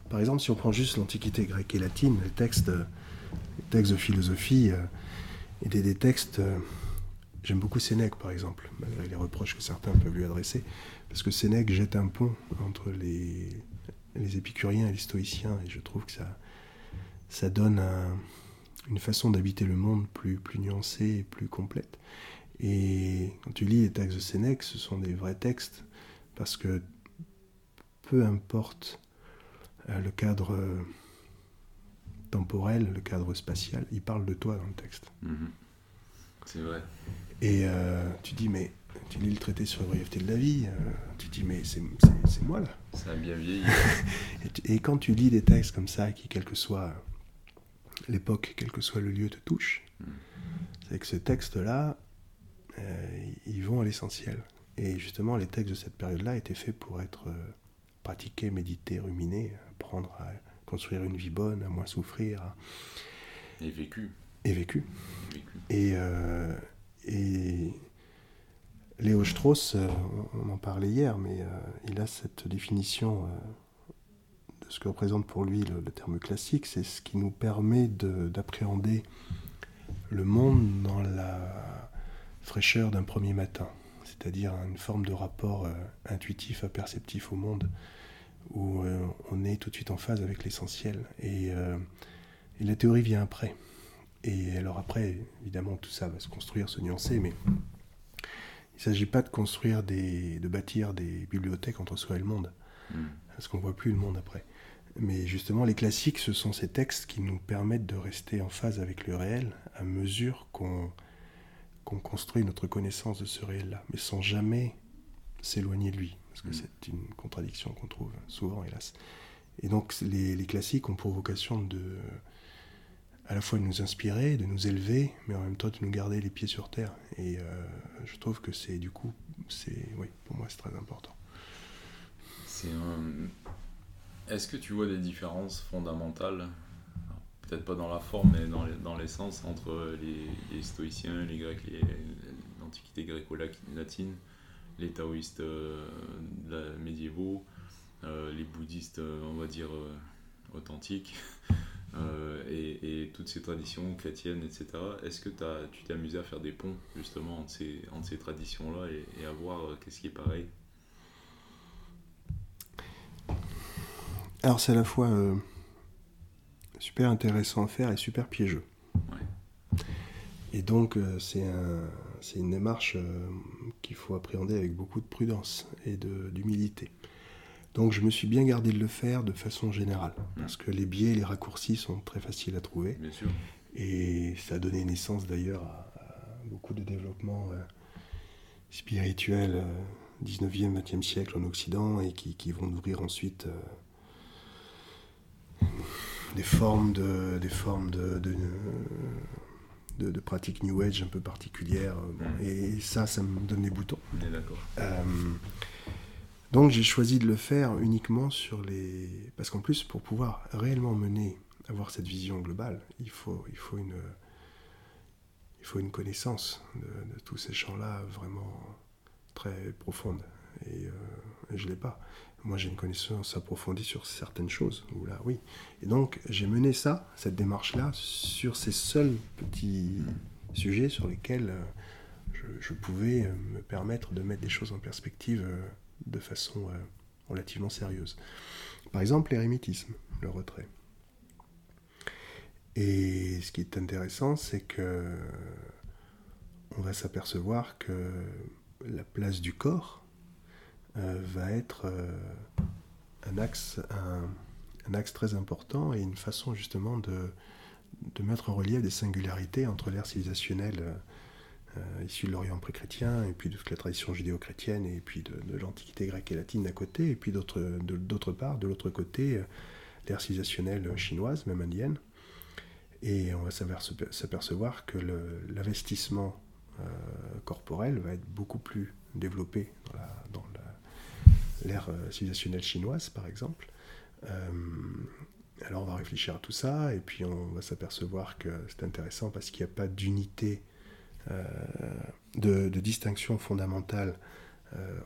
par exemple, si on prend juste l'Antiquité grecque et latine, les textes, les textes de philosophie euh, et des, textes. J'aime beaucoup Sénèque, par exemple, malgré les reproches que certains peuvent lui adresser, parce que Sénèque jette un pont entre les, les épicuriens et les stoïciens, et je trouve que ça, ça donne une façon d'habiter le monde plus, plus nuancée et plus complète. Et quand tu lis les textes de Sénèque, ce sont des vrais textes, parce que peu importe euh, le cadre euh, temporel, le cadre spatial, il parle de toi dans le texte. Mhm. C'est vrai. Et euh, tu dis, mais tu lis le traité sur la brièveté de la vie, tu dis, mais c'est moi là. Ça a bien vieilli. et, quand tu lis des textes comme ça, qui, quel que soit l'époque, quel que soit le lieu, te touche, c'est que ces textes-là, euh, ils vont à l'essentiel. Et justement, les textes de cette période-là étaient faits pour être euh, pratiqués, médités, ruminés, apprendre à construire une vie bonne, à moins souffrir. Et vécu. Et vécu. Et, euh, et Léo Strauss, on en parlait hier, mais il a cette définition ce que représente pour lui le, terme classique, c'est ce qui nous permet d'appréhender le monde dans la fraîcheur d'un premier matin, c'est-à-dire une forme de rapport euh, intuitif, perceptif au monde, où euh, on est tout de suite en phase avec l'essentiel. Euh, et, la théorie vient après. Et alors après, évidemment, tout ça va se construire, se nuancer, mais il ne s'agit pas de construire des, de bâtir des bibliothèques entre soi et le monde, hmm. parce qu'on ne voit plus le monde après. Mais justement, les classiques, ce sont ces textes qui nous permettent de rester en phase avec le réel à mesure qu'on construit notre connaissance de ce réel-là, mais sans jamais s'éloigner de lui, parce que mm. c'est une contradiction qu'on trouve souvent, hélas. Et donc, les, classiques ont pour vocation de à la fois de nous inspirer, de nous élever, mais en même temps de nous garder les pieds sur terre. Et euh, je trouve que c'est du coup, c'est oui, pour moi c'est très important. C'est un, est-ce que tu vois des différences fondamentales, peut-être pas dans la forme, mais dans l'essence, entre les, stoïciens, les grecs, l'antiquité gréco-latine, les taoïstes euh, médiévaux, euh, les bouddhistes, euh, on va dire, authentiques, et, toutes ces traditions chrétiennes, etc. Est-ce que tu t'es amusé à faire des ponts, justement, entre ces, traditions-là et, et à voir qu'est-ce qui est pareil? Alors c'est à la fois euh, super intéressant à faire et super piégeux. Et donc euh, c'est une démarche euh, qu'il faut appréhender avec beaucoup de prudence et d'humilité. Donc je me suis bien gardé de le faire de façon générale, mmh. parce que les biais et les raccourcis sont très faciles à trouver. Bien sûr. Et ça a donné naissance d'ailleurs à, beaucoup de développement spirituel 19e, 20e siècle en Occident et qui, qui vont nourrir ensuite des formes de, des formes de, de, pratiques New Age un peu particulières. Mm. Et ça, ça me donne des boutons. Euh, donc j'ai choisi de le faire uniquement sur les... Parce qu'en plus, pour pouvoir réellement mener, avoir cette vision globale, il faut, il faut, une, il faut une connaissance de, tous ces champs-là vraiment très profonde. Et, euh, et je ne l'ai pas moi j'ai une connaissance approfondie sur certaines choses, ou oui. Et donc j'ai mené ça, cette démarche-là, sur ces seuls petits sujets sur lesquels euh, je, pouvais euh, me permettre de mettre des choses en perspective euh, de façon relativement sérieuse. Par exemple, l'érémitisme, le retrait. Et ce qui est intéressant, c'est que on va s'apercevoir que la place du corps euh, va être euh, un, axe, un, axe très important et une façon justement de, de mettre en relief des singularités entre l'ère civilisationnelle euh, issue de l'Orient pré-chrétien et puis de toute la tradition judéo-chrétienne et puis de, l'Antiquité grecque et latine d'un côté et puis d'autre part, de l'autre côté, l'ère civilisationnelle chinoise, même indienne. Et on va s'apercevoir que l'investissement corporel va être beaucoup plus développé dans la, dans l'ère euh, civilisationnelle chinoise, par exemple. Euh, Alors on va réfléchir à tout ça et puis on va s'apercevoir que c'est intéressant parce qu'il n'y a pas d'unité, euh, de, distinction fondamentale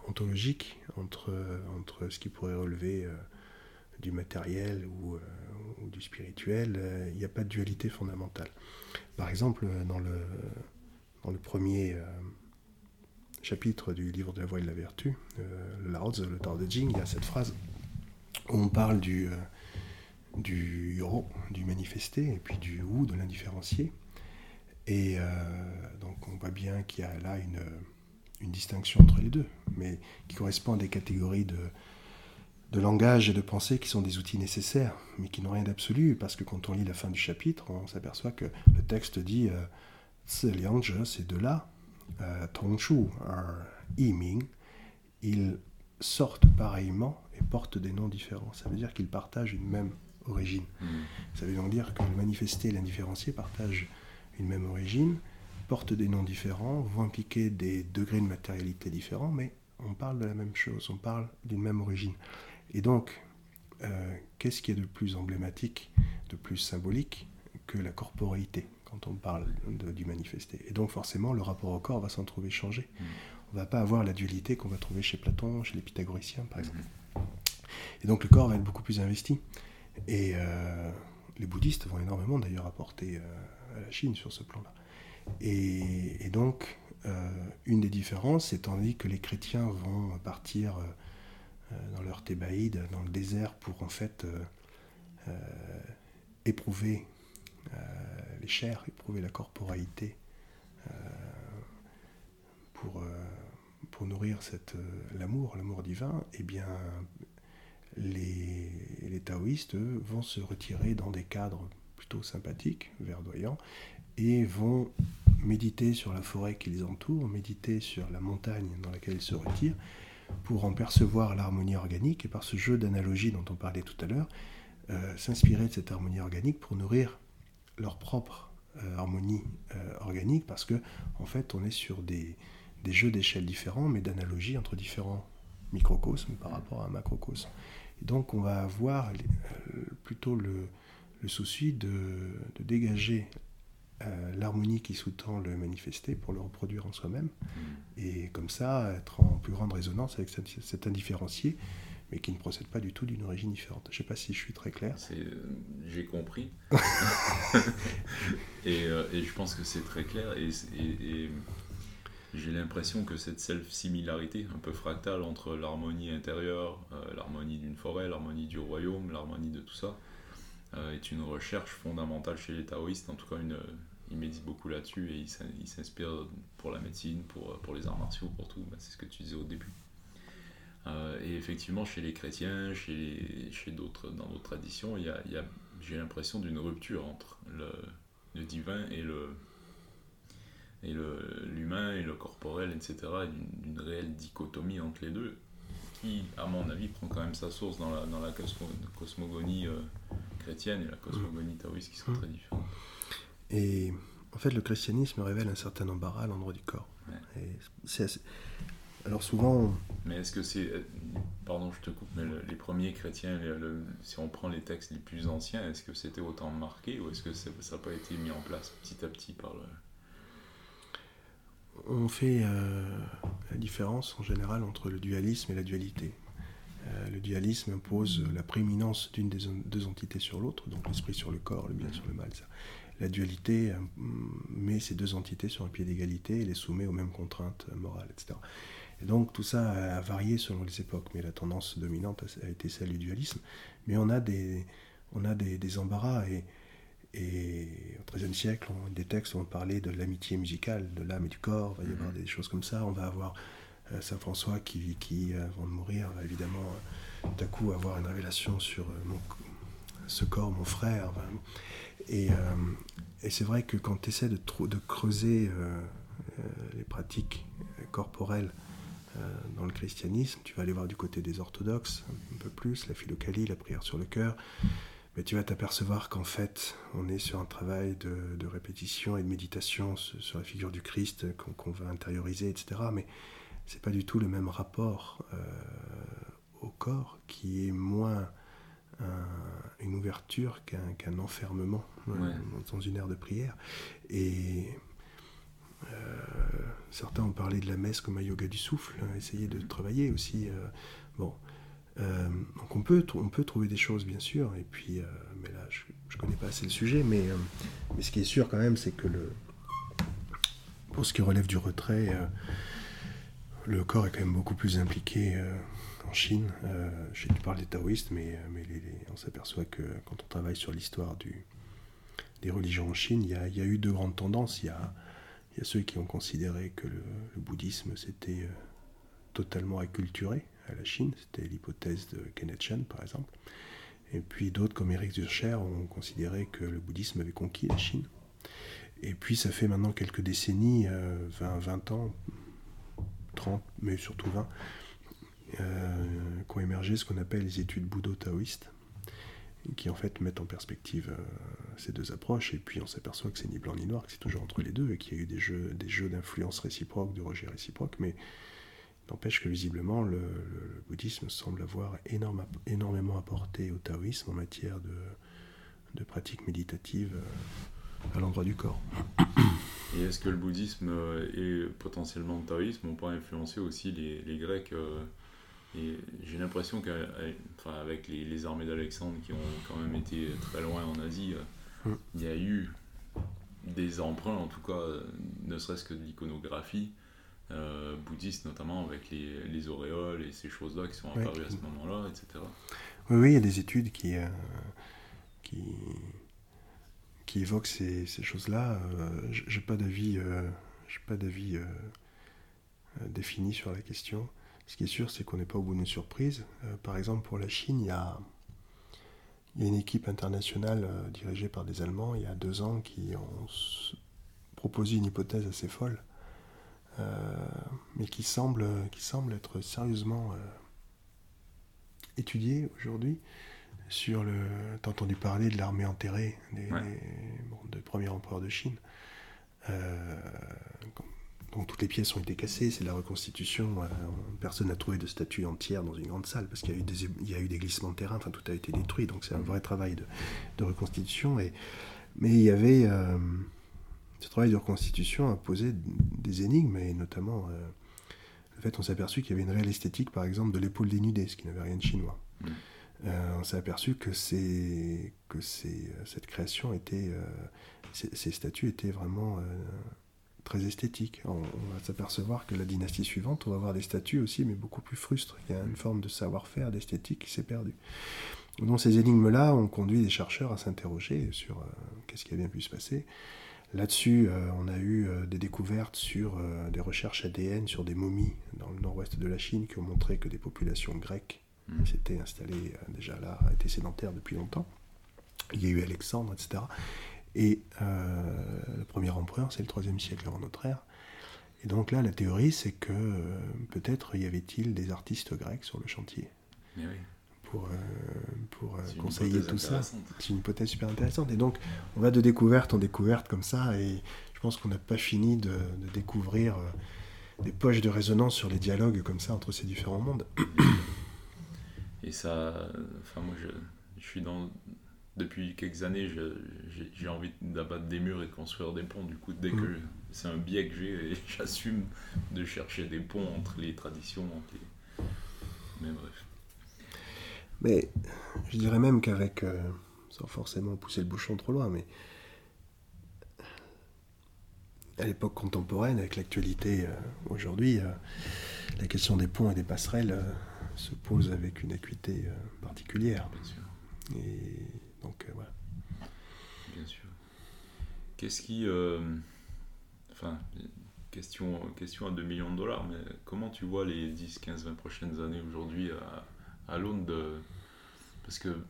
ontologique entre, entre ce qui pourrait relever du matériel ou, du spirituel. Il n'y a pas de dualité fondamentale. Par exemple, dans le, dans le premier chapitre du livre de la voie et de la vertu, le le Tao de Jing, il y a cette phrase où on parle du du ro, du manifesté, et puis du ou, de l'indifférencié. Et euh, donc on voit bien qu'il y a là une, une, distinction entre les deux, mais qui correspond à des catégories de, de langage et de pensée qui sont des outils nécessaires, mais qui n'ont rien d'absolu, parce que quand on lit la fin du chapitre, on s'aperçoit que le texte dit euh, ces deux-là, euh, Tongshu, Yiming, ils sortent pareillement et portent des noms différents. Ça veut dire qu'ils partagent une même origine. Mm. Ça veut donc dire que le manifesté et l'indifférencié partagent une même origine, portent des noms différents, vont impliquer des degrés de matérialité différents, mais on parle de la même chose, on parle d'une même origine. Et donc, euh, qu'est-ce qui est de plus emblématique, de plus symbolique que la corporéité quand on parle du manifesté Et donc forcément, le rapport au corps va s'en trouver changé. On ne va pas avoir la dualité qu'on va trouver chez Platon, chez les pythagoriciens par exemple. Et donc le corps va être beaucoup plus investi. Et euh, les bouddhistes vont énormément d'ailleurs apporter euh, à la Chine sur ce plan-là. Et, donc, euh, une des différences, c'est tandis que les chrétiens vont partir dans leur thébaïde, dans le désert, pour en fait éprouver les chairs, éprouver la corporalité, pour, pour nourrir l'amour, l'amour divin, eh bien, les, taoïstes vont se retirer dans des cadres plutôt sympathiques, verdoyants, et vont méditer sur la forêt qui les entoure, méditer sur la montagne dans laquelle ils se retirent, pour en percevoir l'harmonie organique, et par ce jeu d'analogie dont on parlait tout à l'heure, euh, s'inspirer de cette harmonie organique pour nourrir leur propre euh, harmonie euh, organique, parce que en fait on est sur des, des jeux d'échelle différents, mais d'analogie entre différents microcosmes par rapport à un macrocosme donc on va avoir euh, plutôt le, souci de, dégager euh, l'harmonie qui sous-tend le manifesté pour le reproduire en soi-même, mm. et comme ça être en plus grande résonance avec cet, indifférencié, mais qui ne procède pas du tout d'une origine différente. Je ne sais pas si je suis très clair. Euh, j'ai compris. et, je pense que c'est très clair. et j'ai l'impression que cette self-similarité un peu fractale entre l'harmonie intérieure, euh, l'harmonie d'une forêt, l'harmonie du royaume, l'harmonie de tout ça, euh, est une recherche fondamentale chez les taoïstes. En tout cas, une, ils méditent beaucoup là-dessus et ils s'inspirent pour la médecine, pour, pour les arts martiaux, pour tout. Bah, c'est ce que tu disais au début. Euh, et effectivement, chez les chrétiens, chez, chez d'autres, dans d'autres traditions, il y a, j'ai l'impression d'une rupture entre le, le divin et le, et l'humain et le corporel, etc., d'une réelle dichotomie entre les deux, qui, à mon avis, prend quand même sa source dans la, dans la cosmogonie euh, chrétienne et la cosmogonie taoïste qui sont très différentes. Et en fait, le christianisme révèle un certain embarras à l'endroit du corps. Alors souvent... Mais est-ce que c'est... Pardon, je te coupe, mais les premiers chrétiens, si on prend les textes les plus anciens, est-ce que c'était autant marqué ou est-ce que ça n'a pas été mis en place petit à petit par le on fait euh, la différence en général entre le dualisme et la dualité. Euh, le dualisme impose la prééminence d'une des deux entités sur l'autre, donc l'esprit sur le corps, le bien sur le mal. La dualité euh, met ces deux entités sur un pied d'égalité et les soumet aux mêmes contraintes morales, etc. Et donc tout ça a varié selon les époques, mais la tendance dominante a été celle du dualisme. Mais on a des, on a des, des embarras et et au XIIIe siècle, on, des textes vont parler de l'amitié musicale, de l'âme et du corps, il va y avoir mhm. des choses comme ça. On va avoir euh, Saint François qui, qui euh, avant de mourir, va évidemment euh, tout à coup avoir une révélation sur ce corps, mon frère. et, et c'est vrai que quand tu essaies de, de creuser les pratiques corporelles dans le christianisme, tu vas aller voir du côté des orthodoxes un peu plus, la philocalie, la prière sur le cœur mais tu vas t'apercevoir qu'en fait, on est sur un travail de, répétition et de méditation sur la figure du Christ qu'on va intérioriser, etc. Mais c'est pas du tout le même rapport euh, au corps qui est moins une ouverture qu'un enfermement dans une ère de prière. Et certains ont parlé de la messe comme un yoga du souffle, hein, essayer de travailler aussi. bon, donc on peut, on peut trouver des choses bien sûr, et puis, mais là je ne connais pas assez le sujet, mais, mais ce qui est sûr quand même, c'est que le, pour ce qui relève du retrait, euh, le corps est quand même beaucoup plus impliqué euh, en Chine. Euh, je sais que tu des taoïstes, mais, on s'aperçoit que quand on travaille sur l'histoire des religions en Chine, il y, a, eu deux grandes tendances. Il y a, ceux qui ont considéré que le, bouddhisme s'était totalement acculturé à la Chine. C'était l'hypothèse de Kenneth Chen, par exemple. Et puis d'autres, comme Eric Zurcher, ont considéré que le bouddhisme avait conquis la Chine. Et puis ça fait maintenant quelques décennies, 20, euh, 20 ans, 30, mais surtout 20, euh, qu'ont émergé ce qu'on appelle les études bouddho-taoïstes, qui en fait mettent en perspective euh, ces deux approches, et puis on s'aperçoit que c'est ni blanc ni noir, que c'est toujours entre les deux, et qu'il y a eu des jeux, des jeux d'influence réciproque, de rejet réciproque, mais n'empêche que visiblement le, bouddhisme semble avoir énormément apporté au taoïsme en matière de, pratiques méditatives à l'endroit du corps. Et est-ce que le bouddhisme et potentiellement le taoïsme ont pas influencé aussi les, Grecs euh, Et j'ai l'impression qu'avec les, les, armées d'Alexandre qui ont quand même été très loin en Asie, euh, mm. il y a eu des emprunts, en tout cas, ne serait-ce que de l'iconographie. Euh, bouddhiste notamment avec les, les, auréoles et ces choses-là qui sont apparues à ce moment-là, etc. Oui, oui, il y a des études qui, qui, qui évoque ces, choses-là. Euh, j'ai pas d'avis, euh, j'ai pas d'avis euh, défini sur la question. Ce qui est sûr, c'est qu'on n'est pas au bout d'une surprise. par exemple, pour la Chine, il y a, il y a une équipe internationale dirigée par des Allemands il y a deux ans qui ont proposé une hypothèse assez folle, mais qui semble, qui semble être sérieusement étudiée aujourd'hui sur le. T'as entendu parler de l'armée enterrée des, premiers empereurs de Chine. Euh, donc toutes les pièces ont été cassées, c'est la reconstitution. Euh, personne n'a trouvé de statue entière dans une grande salle parce qu'il y a eu des, il y a eu des glissements de terrain, enfin tout a été détruit, donc c'est un vrai travail de, reconstitution. Et, mais il y avait. Euh, ce travail de reconstitution a posé des énigmes, et notamment. le fait, on s'est aperçu qu'il y avait une réelle esthétique, par exemple, de l'épaule dénudée, ce qui n'avait rien de chinois. Mm. Euh, on s'est aperçu que, que euh, cette création était, euh, ces, statues étaient vraiment très esthétiques. On, va s'apercevoir que la dynastie suivante, on va avoir des statues aussi, mais beaucoup plus frustres. Il y a une forme de savoir-faire, d'esthétique qui s'est perdue. Donc ces énigmes-là ont conduit les chercheurs à s'interroger sur qu'est-ce qui a bien pu se passer. Là-dessus, on a eu des découvertes sur des recherches ADN sur des momies dans le nord-ouest de la Chine qui ont montré que des populations grecques il s'était installé euh, déjà là, était sédentaire depuis longtemps. Il y a eu Alexandre, etc. Et euh, le premier empereur, c'est le troisième siècle avant notre ère. Et donc là, la théorie, c'est que euh, peut-être y avait-il des artistes grecs sur le chantier. Pour, pour conseiller tout ça. C'est une hypothèse super intéressante. Et donc, on va de découverte en découverte comme ça. Et je pense qu'on n'a pas fini de, de découvrir des poches de résonance sur les dialogues comme ça entre ces différents mondes. Et ça, enfin moi je, je suis dans, depuis quelques années, j'ai envie d'abattre des murs et de construire des ponts. Du coup, dès que mm. c'est un biais que j'ai, j'assume de chercher des ponts entre les traditions. Mais bref. Mais je dirais même qu'avec, euh, sans forcément pousser le bouchon trop loin, mais à l'époque contemporaine, avec l'actualité euh, aujourd'hui, euh, la question des ponts et des passerelles se pose avec une acuité particulière. Bien sûr. Et donc, euh, voilà. Bien sûr. Qu'est-ce qui. Euh, enfin, question, question à 2 millions de dollars, mais comment tu vois les 10, 15, 20 prochaines années aujourd'hui à, l'aune de. Parce que le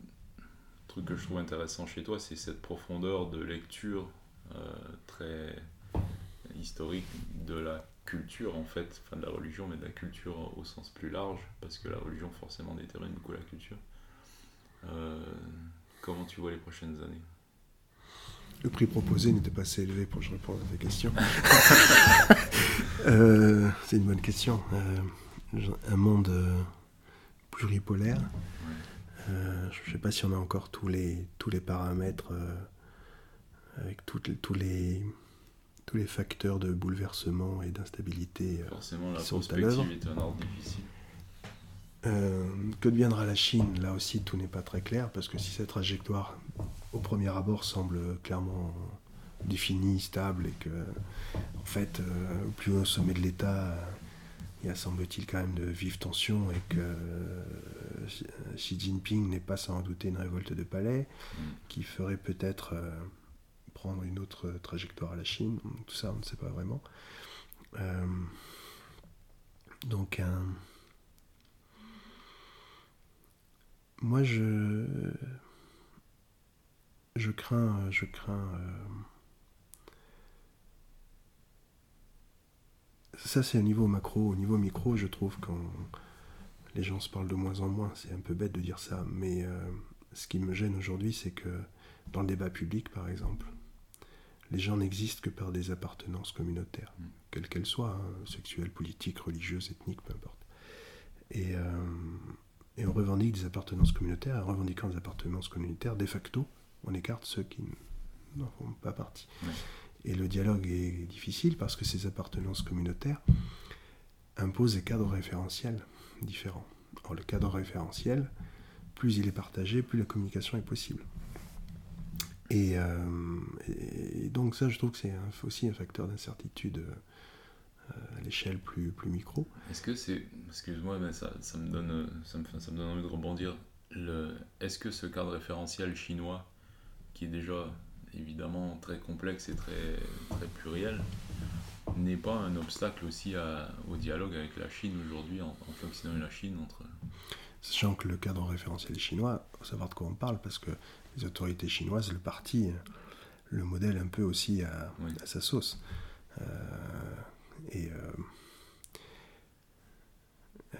truc que je trouve intéressant chez toi, c'est cette profondeur de lecture très historique de la culture en fait, enfin de la religion, mais de la culture au sens plus large, parce que la religion forcément détermine beaucoup la culture. Euh, comment tu vois les prochaines années Le prix proposé n'était pas assez élevé pour que je réponde à ta question. Euh, c'est une bonne question. Euh, un monde pluripolaire. Euh, je ne sais pas si on a encore tous les, tous les paramètres euh, avec toutes, tous, les, tous les facteurs de bouleversement et d'instabilité Forcément, la qui sont à l'œuvre. est un ordre difficile. Que deviendra la Chine? Là aussi, tout n'est pas très clair, parce que si cette trajectoire, au premier abord, semble clairement définie, stable, et que, en fait, au plus haut sommet de l'État, il y a semble-t-il quand même de vives tensions et que euh, Xi Jinping n'est pas sans douter une révolte de palais qui ferait peut-être euh, prendre une autre trajectoire à la Chine. Tout ça, on ne sait pas vraiment. Euh, donc, moi, je, je crains, je crains ça, c'est au niveau macro. Au niveau micro, je trouve que les gens se parlent de moins en moins. C'est un peu bête de dire ça, mais euh, ce qui me gêne aujourd'hui, c'est que dans le débat public, par exemple, les gens n'existent que par des appartenances communautaires, mm. quelles qu'elles soient, hein, sexuelles, politiques, religieuses, ethniques, peu importe. Et, euh, et, on revendique des appartenances communautaires, en revendiquant des appartenances communautaires, de facto, on écarte ceux qui n'en font pas partie. Et le dialogue est difficile parce que ces appartenances communautaires imposent des cadres référentiels différents. Or, le cadre référentiel, plus il est partagé, plus la communication est possible. Et, euh, donc ça, je trouve que c'est aussi un facteur d'incertitude euh, à l'échelle plus, plus micro. Est-ce que c'est... Excuse-moi, mais ça, ça, me donne, ça, me, ça me donne envie de rebondir. Est-ce que ce cadre référentiel chinois, qui est déjà évidemment très complexe et très, très pluriel, n'est pas un obstacle aussi au dialogue avec la Chine aujourd'hui, entre l'Occident et la Chine entre... Sachant que le cadre référentiel chinois, il faut savoir de quoi on parle, parce que les autorités chinoises, le parti, le modèle un peu aussi à, sa sauce. Euh, et euh, euh,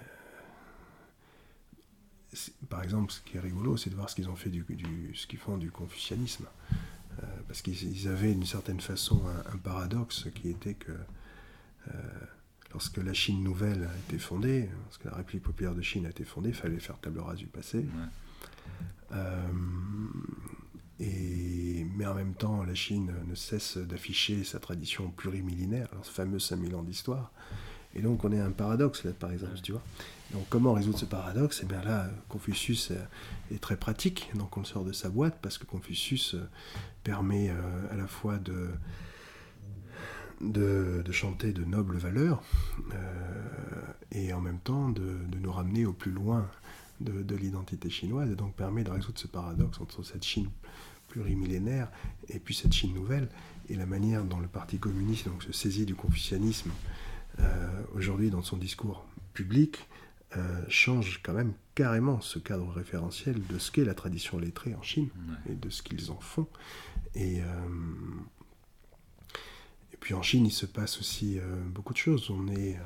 par exemple, ce qui est rigolo, c'est de voir ce qu'ils ont fait du, du ce qu'ils font du confucianisme. Euh, parce qu'ils avaient d'une certaine façon un, paradoxe qui était que euh, lorsque la Chine nouvelle a été fondée, lorsque la République populaire de Chine a été fondée, il fallait faire table rase du passé. Euh, mais en même temps, la Chine ne cesse d'afficher sa tradition plurimillénaire, ce fameux 5000 ans d'histoire. Et donc on est un paradoxe là, par exemple, tu vois. Donc comment résoudre ce paradoxe? Eh bien là, Confucius est très pratique. Donc on le sort de sa boîte parce que Confucius permet euh, à la fois de, de, chanter de nobles valeurs euh, et en même temps de, nous ramener au plus loin de, l'identité chinoise et donc permet de résoudre ce paradoxe entre cette Chine plurimillénaire et puis cette Chine nouvelle et la manière dont le Parti communiste donc, se saisit du confucianisme euh, aujourd'hui dans son discours public change quand même carrément ce cadre référentiel de ce qu'est la tradition lettrée en Chine et de ce qu'ils en font. Et, euh, et puis en Chine, il se passe aussi euh, beaucoup de choses. On est, euh,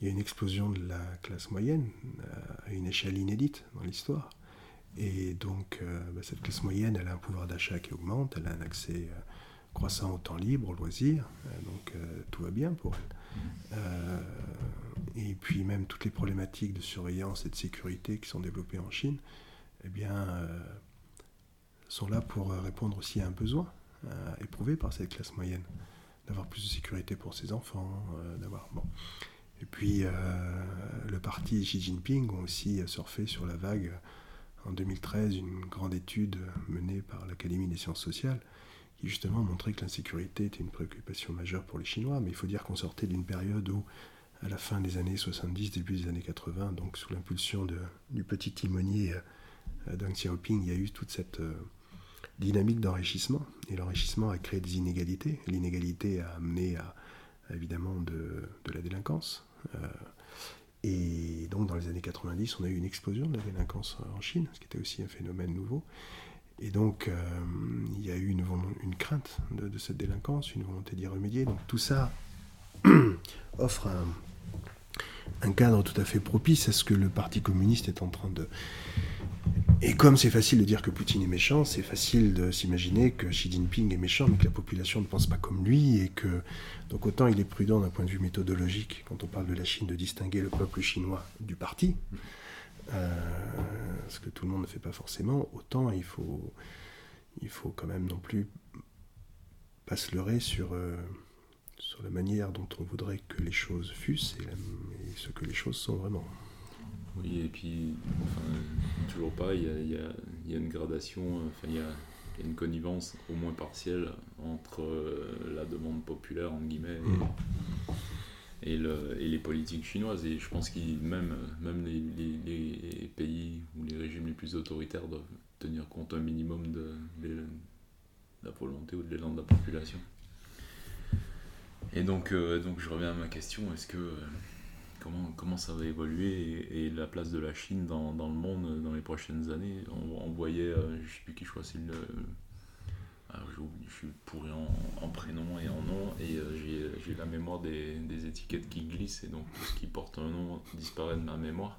il y a une explosion de la classe moyenne à une échelle inédite dans l'histoire. Et donc, bah, cette classe moyenne, elle a un pouvoir d'achat qui augmente, elle a un accès croissant au temps libre, au loisir, donc tout va bien pour elle. et puis même toutes les problématiques de surveillance et de sécurité qui sont développées en Chine, eh bien, sont là pour euh, répondre aussi à un besoin euh, éprouvé par cette classe moyenne, d'avoir plus de sécurité pour ses enfants, euh, d'avoir bon. Et puis le parti Xi Jinping ont aussi surfé sur la vague en 2013 une grande étude menée par l'Académie des sciences sociales qui justement montrait que l'insécurité était une préoccupation majeure pour les Chinois, mais il faut dire qu'on sortait d'une période où, à la fin des années 70, début des années 80, donc sous l'impulsion du petit timonier Deng Xiaoping, il y a eu toute cette dynamique d'enrichissement. Et l'enrichissement a créé des inégalités. L'inégalité a amené à, évidemment de, la délinquance. Euh, et donc dans les années 90, on a eu une explosion de la délinquance en Chine, ce qui était aussi un phénomène nouveau. Et donc euh, il y a eu une, crainte de, cette délinquance, une volonté d'y remédier. Donc tout ça offre un cadre tout à fait propice à ce que le Parti communiste est en train de... Et comme c'est facile de dire que Poutine est méchant, c'est facile de s'imaginer que Xi Jinping est méchant, mais que la population ne pense pas comme lui, et que... Donc autant il est prudent d'un point de vue méthodologique, quand on parle de la Chine, de distinguer le peuple chinois du parti, ce que tout le monde ne fait pas forcément, autant il faut, il faut quand même non plus pas se leurrer sur, sur la manière dont on voudrait que les choses fussent et, ce que les choses sont vraiment. Oui, et puis, toujours pas, il y a, y a, une gradation, enfin, il y a, une connivence au moins partielle entre la demande populaire, en guillemets, et, mm et, le, et, les politiques chinoises. Et je pense que même, même les, les, pays ou les régimes les plus autoritaires doivent tenir compte un minimum de, la volonté ou de l'élan de la population. Et donc, euh, donc je reviens à ma question, est-ce que comment, ça va évoluer et, la place de la Chine dans, le monde dans les prochaines années on, voyait, euh, je ne sais plus qui choisit le, je suis pourri en, prénom et en nom, et euh, j'ai la mémoire des, étiquettes qui glissent, et donc tout ce qui porte un nom disparaît de ma mémoire.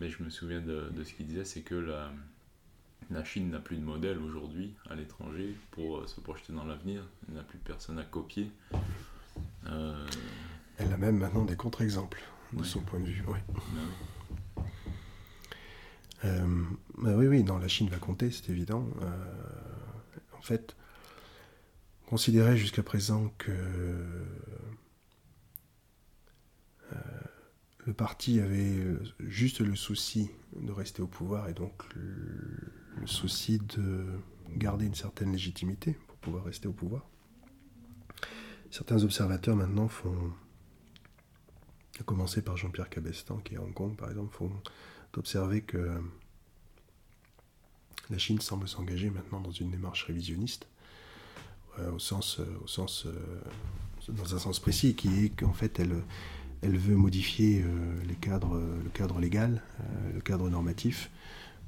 Mais je me souviens de, ce qu'il disait, c'est que la, la Chine n'a plus de modèle aujourd'hui à l'étranger pour euh, se projeter dans l'avenir, elle n'a plus personne à copier. Euh, elle a même maintenant des contre-exemples, de son point de vue. Ouais. Ben oui. bah oui, oui, non, la Chine va compter, c'est évident fait, considérait jusqu'à présent que euh, le parti avait juste le souci de rester au pouvoir et donc le, souci de garder une certaine légitimité pour pouvoir rester au pouvoir. Certains observateurs maintenant font, à commencer par Jean-Pierre Cabestan qui est à Hong Kong par exemple, font observer que la Chine semble s'engager maintenant dans une démarche révisionniste, euh, au sens, euh, au sens, euh, dans un sens précis, qui est qu'en fait elle, elle veut modifier les cadres, le cadre légal, le cadre normatif,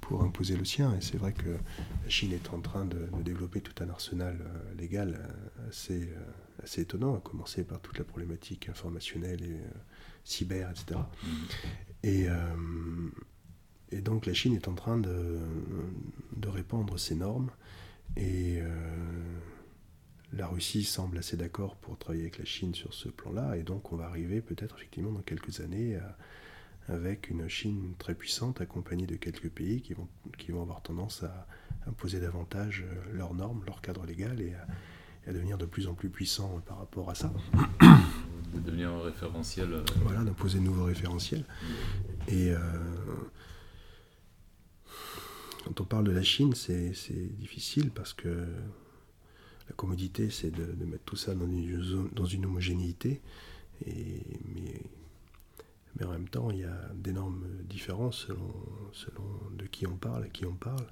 pour imposer le sien. Et c'est vrai que la Chine est en train de, développer tout un arsenal légal assez, assez étonnant, à commencer par toute la problématique informationnelle et cyber, etc. Et et donc la Chine est en train de, de répandre ses normes et euh, la Russie semble assez d'accord pour travailler avec la Chine sur ce plan-là et donc on va arriver peut-être effectivement dans quelques années avec une Chine très puissante accompagnée de quelques pays qui vont, qui vont avoir tendance à imposer davantage euh, leurs normes, leur cadre légal et à, devenir de plus en plus puissants par rapport à ça. De devenir un référentiel. Euh, voilà, d'imposer de nouveaux référentiels. Et quand on parle de la Chine, c'est difficile parce que la commodité, c'est de, mettre tout ça dans une, dans une homogénéité. Et, mais, mais, en même temps, il y a d'énormes différences selon, selon de qui on parle, à qui on parle.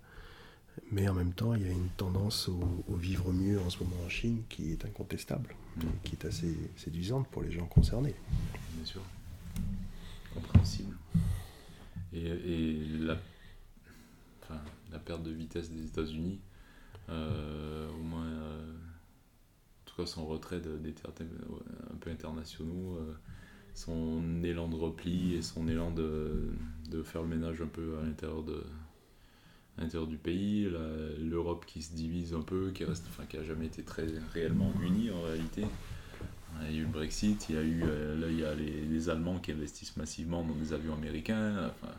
Mais en même temps, il y a une tendance au, vivre mieux en ce moment en Chine qui est incontestable, mm. qui est assez séduisante pour les gens concernés. Bien sûr. Compréhensible. Et, et la la perte de vitesse des États-Unis, euh, au moins, euh, en tout cas son retrait des terres un peu internationaux, euh, son élan de repli et son élan de, faire le ménage un peu à l'intérieur de l'intérieur du pays, l'Europe qui se divise un peu, qui reste, enfin qui a jamais été très réellement unie en réalité. Il y a eu le Brexit, il y a eu là il y a les, Allemands qui investissent massivement dans des avions américains. Enfin,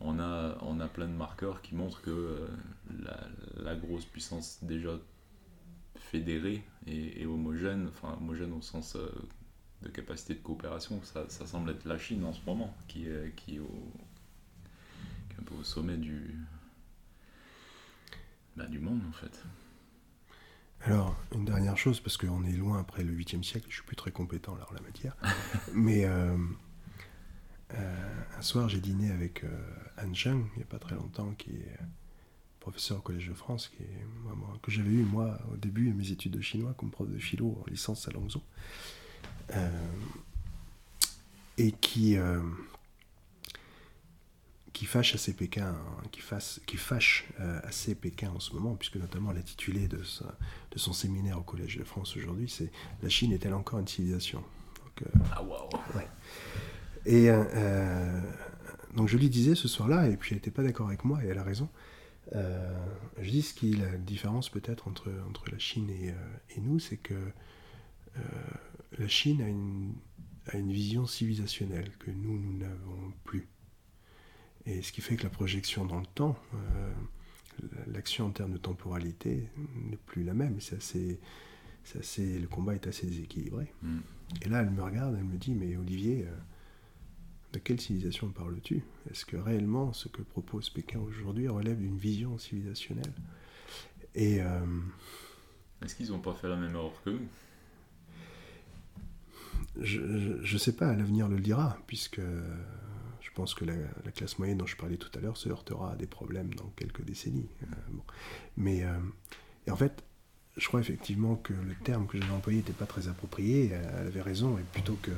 on a, on a plein de marqueurs qui montrent que euh, la, grosse puissance déjà fédérée et, homogène, enfin homogène au sens euh, de capacité de coopération, ça, semble être la Chine en ce moment, qui est, qui est, un peu au sommet du, du monde en fait. Alors, une dernière chose, parce qu'on est loin après le 8e siècle, je suis plus très compétent là en la matière, mais euh, euh, un soir, j'ai dîné avec euh, Anne Cheng, il n'y a pas très longtemps, qui est professeur au Collège de France, qui est, que j'avais eu moi au début de mes études de chinois comme prof de philo en licence à Langzhou, euh, et qui, qui fâche assez Pékin, qui, fasse, qui fâche assez Pékin en ce moment, puisque notamment l'intitulé de, de son séminaire au Collège de France aujourd'hui, c'est La Chine est-elle encore une civilisation? Ah waouh ouais. Et euh, euh, donc je lui disais ce soir-là, et puis elle n'était pas d'accord avec moi, et elle a raison. Euh, je dis ce qui la différence peut-être entre, entre la Chine et, et nous, c'est que la Chine a une, a une vision civilisationnelle que nous, nous n'avons plus. Et ce qui fait que la projection dans le temps, euh, l'action en termes de temporalité n'est plus la même. C'est assez, c'est assez, le combat est assez déséquilibré. Mm. Et là, elle me regarde, elle me dit, mais Olivier, euh, de quelle civilisation parles-tu? Est-ce que réellement ce que propose Pékin aujourd'hui relève d'une vision civilisationnelle? Et euh, Est-ce qu'ils n'ont pas fait la même erreur que nous? Je ne sais pas, l'avenir le dira, puisque je pense que la, la classe moyenne dont je parlais tout à l'heure se heurtera à des problèmes dans quelques décennies. Euh, bon. Mais euh, et en fait, je crois effectivement que le terme que j'avais employé n'était pas très approprié. Elle avait raison, et plutôt que,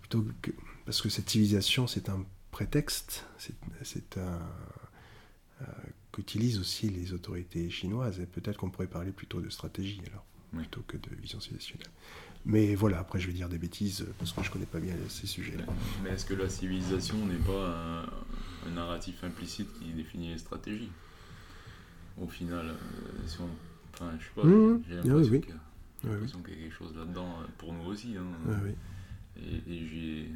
plutôt que parce que cette civilisation, c'est un prétexte, c'est- c'est un euh, qu'utilisent aussi les autorités chinoises. Et peut-être qu'on pourrait parler plutôt de stratégie alors, Oui. plutôt que de vision civilisationnelle. Mais voilà, après je vais dire des bêtises euh, parce que je connais pas bien ces sujets-là. Mais est-ce que la civilisation n'est pas un, un narratif implicite qui définit les stratégies? Au final, euh, si on... Enfin, je sais pas, Mmh, j'ai ah l'impression oui, oui. que- j'ai Ouais, oui. qu'il y a quelque chose là-dedans euh, pour nous aussi. hein. Oui. Et, et j'ai.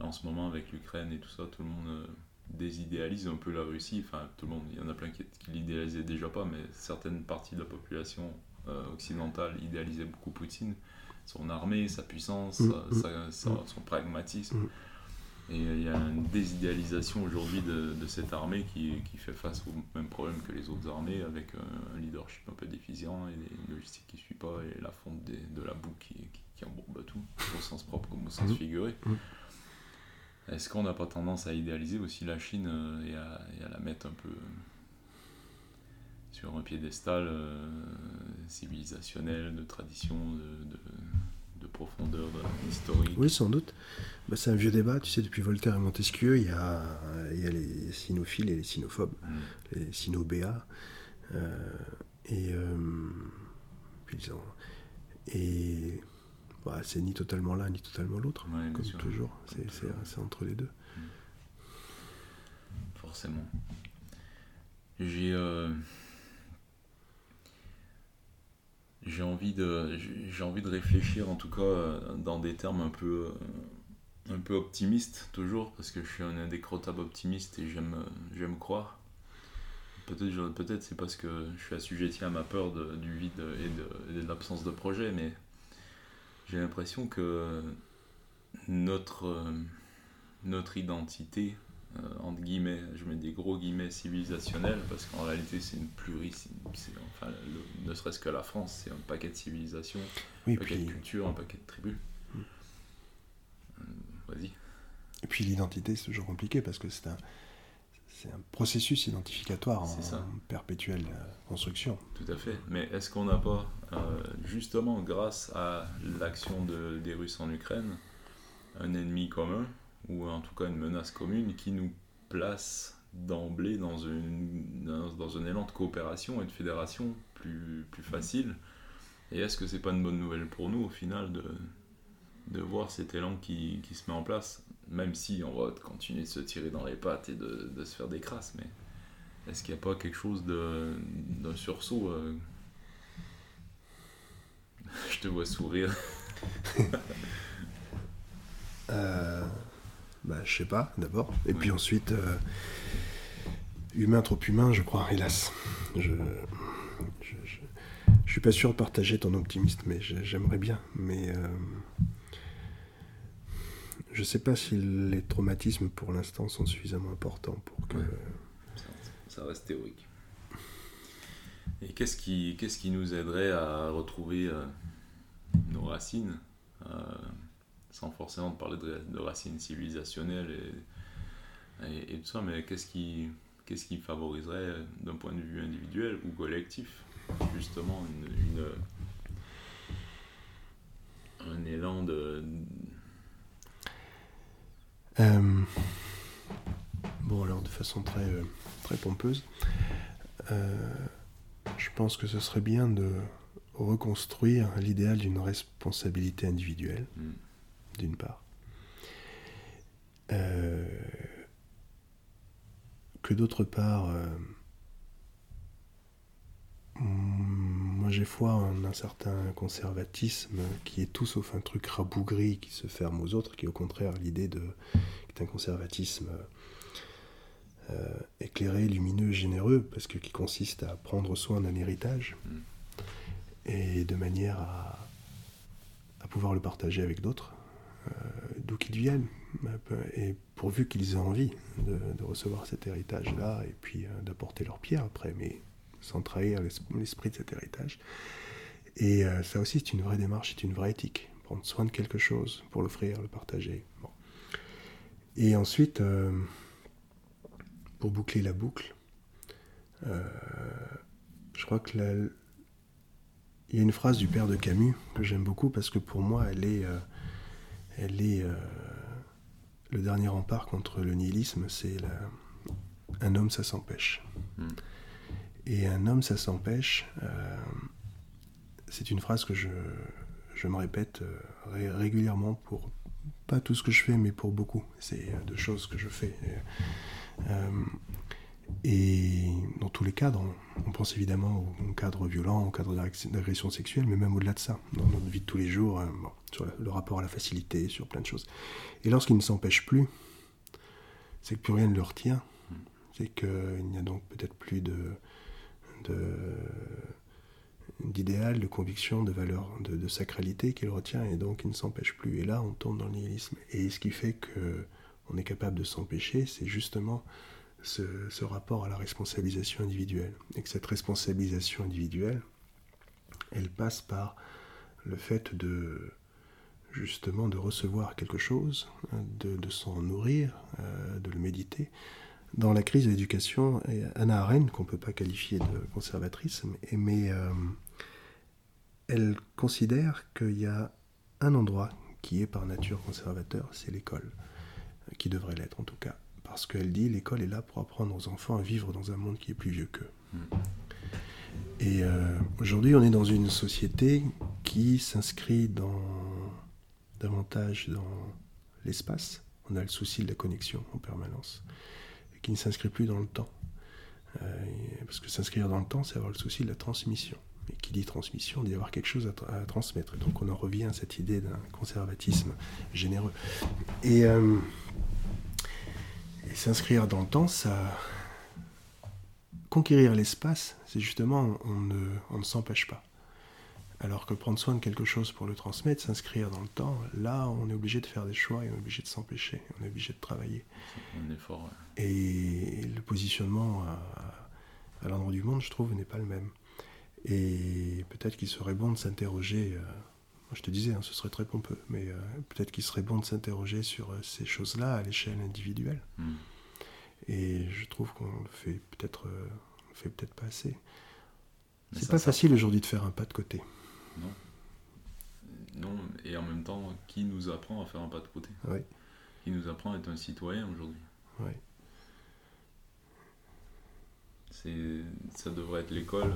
en ce moment, avec l'Ukraine et tout ça, tout le monde désidéalise un peu la Russie. Enfin, tout le monde, il y en a plein qui, qui l'idéalisaient déjà pas, mais certaines parties de la population euh, occidentale idéalisaient beaucoup Poutine, son armée, sa puissance, Mm, sa- mm, sa- mm. son pragmatisme. Et il y a une désidéalisation aujourd'hui de, de cette armée qui, qui fait face au même problème que les autres armées, avec euh, un leadership un peu déficient et une logistique qui ne suit pas, et la fonte des- de la boue qui, qui, qui embourbe tout, au sens propre comme au sens figuré. Est-ce qu'on n'a pas tendance à idéaliser aussi la Chine euh, et, à, et à la mettre un peu sur un piédestal euh, civilisationnel, de tradition, de, de, de profondeur historique Oui, sans doute. Bah, c'est un vieux débat, tu sais, depuis Voltaire et Montesquieu, il y a, il y a les sinophiles et les sinophobes, Mm. les sinobéas. Euh, et euh, et bah, c'est ni totalement l'un ni totalement l'autre, Ouais, comme sûr. toujours. C'est, entre les deux. forcément. J'ai euh, j'ai envie de j'ai envie de réfléchir en tout cas euh, dans des termes un peu euh, un peu optimistes toujours parce que je suis un indécrottable optimiste et j'aime euh, j'aime croire. Peut-être peut-être c'est parce que je suis assujetti à ma peur de- du vide et de, de l'absence de projet mais j'ai l'impression que notre notre identité euh, entre guillemets, je mets des gros guillemets civilisationnels parce qu'en réalité c'est une pluri, c'est- enfin le- ne serait-ce que la France, c'est un paquet de civilisations, Oui, un paquet puis, de cultures, un paquet de tribus. Mm. Euh, Vas-y. et puis l'identité, c'est toujours compliqué parce que c'est un, c'est un processus identificatoire en, ça. perpétuelle euh, construction. Tout à fait. Mais est-ce qu'on n'a pas, euh, justement grâce à l'action de- des Russes en Ukraine, un ennemi commun, ou en tout cas une menace commune, qui nous place d'emblée dans, dans, dans un élan de coopération et de fédération plus, plus facile Et est-ce que c'est pas une bonne nouvelle pour nous au final de, de voir cet élan qui, qui se met en place, même si on va continuer de se tirer dans les pattes et de, de se faire des crasses, mais est-ce qu'il n'y a pas quelque chose d'un sursaut euh, Je te vois sourire. Euh, bah, je sais pas, d'abord. Et puis ensuite, euh, humain trop humain, je crois, hélas. Je, je, je, je suis pas sûr de partager ton optimisme, mais j'ai- j'aimerais bien. Mais euh, je sais pas si les traumatismes pour l'instant sont suffisamment importants pour que. Ouais. Ça, ça reste théorique. Et qu'est-ce qui, qu'est-ce qui nous aiderait à retrouver euh, nos racines, euh, sans forcément parler de, de racines civilisationnelles et, et, et tout ça, mais qu'est-ce qui, qu'est-ce qui favoriserait d'un point de vue individuel ou collectif, justement, une, une- un élan de... Euh, bon, alors de façon très, euh, très pompeuse, euh, je pense que ce serait bien de reconstruire l'idéal d'une responsabilité individuelle, Hmm, d'une part. Euh, que d'autre part, euh, moi j'ai foi en un certain conservatisme qui est tout sauf un truc rabougri qui se ferme aux autres, qui est au contraire l'idée de qui est un conservatisme éclairé, lumineux, généreux, parce que qui consiste à prendre soin d'un héritage Mm. et de manière à, à pouvoir le partager avec d'autres, euh, d'où qu'ils viennent, et pourvu qu'ils aient envie de, recevoir cet héritage-là, et puis euh, d'apporter leur pierre après, mais sans trahir l'es- l'esprit de cet héritage. Et euh, ça aussi, c'est une vraie démarche, c'est une vraie éthique. Prendre soin de quelque chose pour l'offrir, le partager. Bon. Et ensuite, euh, pour boucler la boucle, euh, je crois que il y a une phrase du père de Camus que j'aime beaucoup parce que pour moi, elle est, euh, elle est euh, le dernier rempart contre le nihilisme. C'est la- un homme, ça s'empêche. Mm. Et un homme, ça s'empêche. euh, c'est une phrase que je, je me répète euh, ré- régulièrement pour pas tout ce que je fais, mais pour beaucoup. C'est de choses que je fais. Et, et dans tous les cadres, on, pense évidemment au, cadre violent, au cadre d'agression sexuelle, mais même au-delà de ça, dans notre vie de tous les jours, euh, sur le, rapport à la facilité, sur plein de choses. Et lorsqu'il ne s'empêche plus, c'est que plus rien ne le retient. C'est qu'il n'y a donc peut-être plus d'idéal, de conviction, de valeur, de, sacralité qui le retient et donc il ne s'empêche plus. Et là, on tombe dans le nihilisme. Et ce qui fait que on est capable de s'empêcher, c'est justement ce, rapport à la responsabilisation individuelle. Et que cette responsabilisation individuelle, elle passe par le fait de justement de recevoir quelque chose, hein, de, s'en nourrir, euh, de le méditer. Dans la crise de l'éducation, Anna Arendt, qu'on ne peut pas qualifier de conservatrice, mais, euh, elle considère qu'il y a un endroit qui est par nature conservateur, c'est l'école, qui devrait l'être en tout cas. Parce qu'elle dit l'école est là pour apprendre aux enfants à vivre dans un monde qui est plus vieux qu'eux. Mm. Et euh, aujourd'hui, on est dans une société qui s'inscrit dans davantage dans l'espace. On a le souci de la connexion en permanence, et qui ne s'inscrit plus dans le temps. Euh, parce que s'inscrire dans le temps, c'est avoir le souci de la transmission. Et qui dit transmission, dit avoir quelque chose à, tra- à transmettre. Et donc on en revient à cette idée d'un conservatisme généreux. Et, euh, et s'inscrire dans le temps, ça... Conquérir l'espace, c'est justement, on ne, on ne s'empêche pas. Alors que prendre soin de quelque chose pour le transmettre, s'inscrire dans le temps, là, on est obligé de faire des choix et on est obligé de s'empêcher, on est obligé de travailler. Un effort. ouais. Et le positionnement à, à l'endroit du monde, je trouve, n'est pas le même. Et peut-être qu'il serait bon de s'interroger, euh, je te disais, hein, ce serait très pompeux, mais euh, peut-être qu'il serait bon de s'interroger sur euh, ces choses-là à l'échelle individuelle. Mm. Et je trouve qu'on le fait peut-être euh, fait peut-être pas assez. C'est pas ça- facile aujourd'hui de faire un pas de côté. Non, et en même temps, qui nous apprend à faire un pas de côté? Oui. Qui nous apprend à être un citoyen aujourd'hui? Oui. Ça devrait être l'école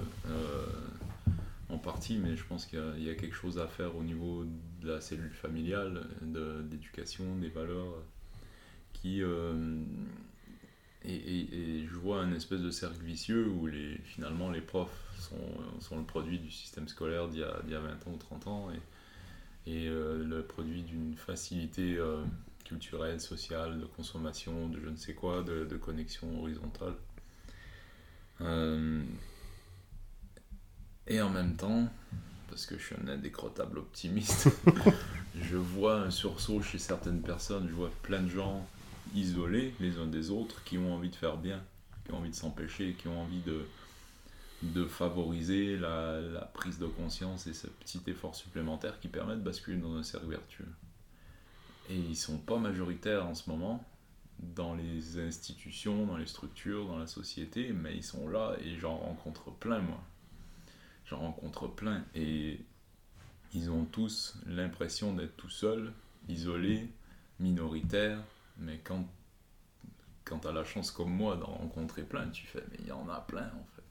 partie, mais je pense qu'il y a, quelque chose à faire au niveau de la cellule familiale, d'éducation, des valeurs, qui euh, et, je vois un espèce de cercle vicieux où les, finalement les profs sont, sont le produit du système scolaire d'il y y a 20 ans ou 30 ans et, et euh, le produit d'une facilité euh, culturelle, sociale, de consommation, de je ne sais quoi, de, de connexion horizontale. Et en même temps, parce que je suis un indécrottable optimiste, je vois un sursaut chez certaines personnes, je vois plein de gens isolés les uns des autres qui ont envie de faire bien, qui ont envie de s'empêcher, qui ont envie de, de favoriser la, la prise de conscience et ce petit effort supplémentaire qui permet de basculer dans un cercle vertueux. Et ils sont pas majoritaires en ce moment dans les institutions, dans les structures, dans la société, mais ils sont là et j'en rencontre plein moi. J'en rencontre plein et ils ont tous l'impression d'être tout seuls, isolés, minoritaires, mais quand, quand tu as la chance comme moi d'en rencontrer plein, tu fais, mais il y en a plein en fait.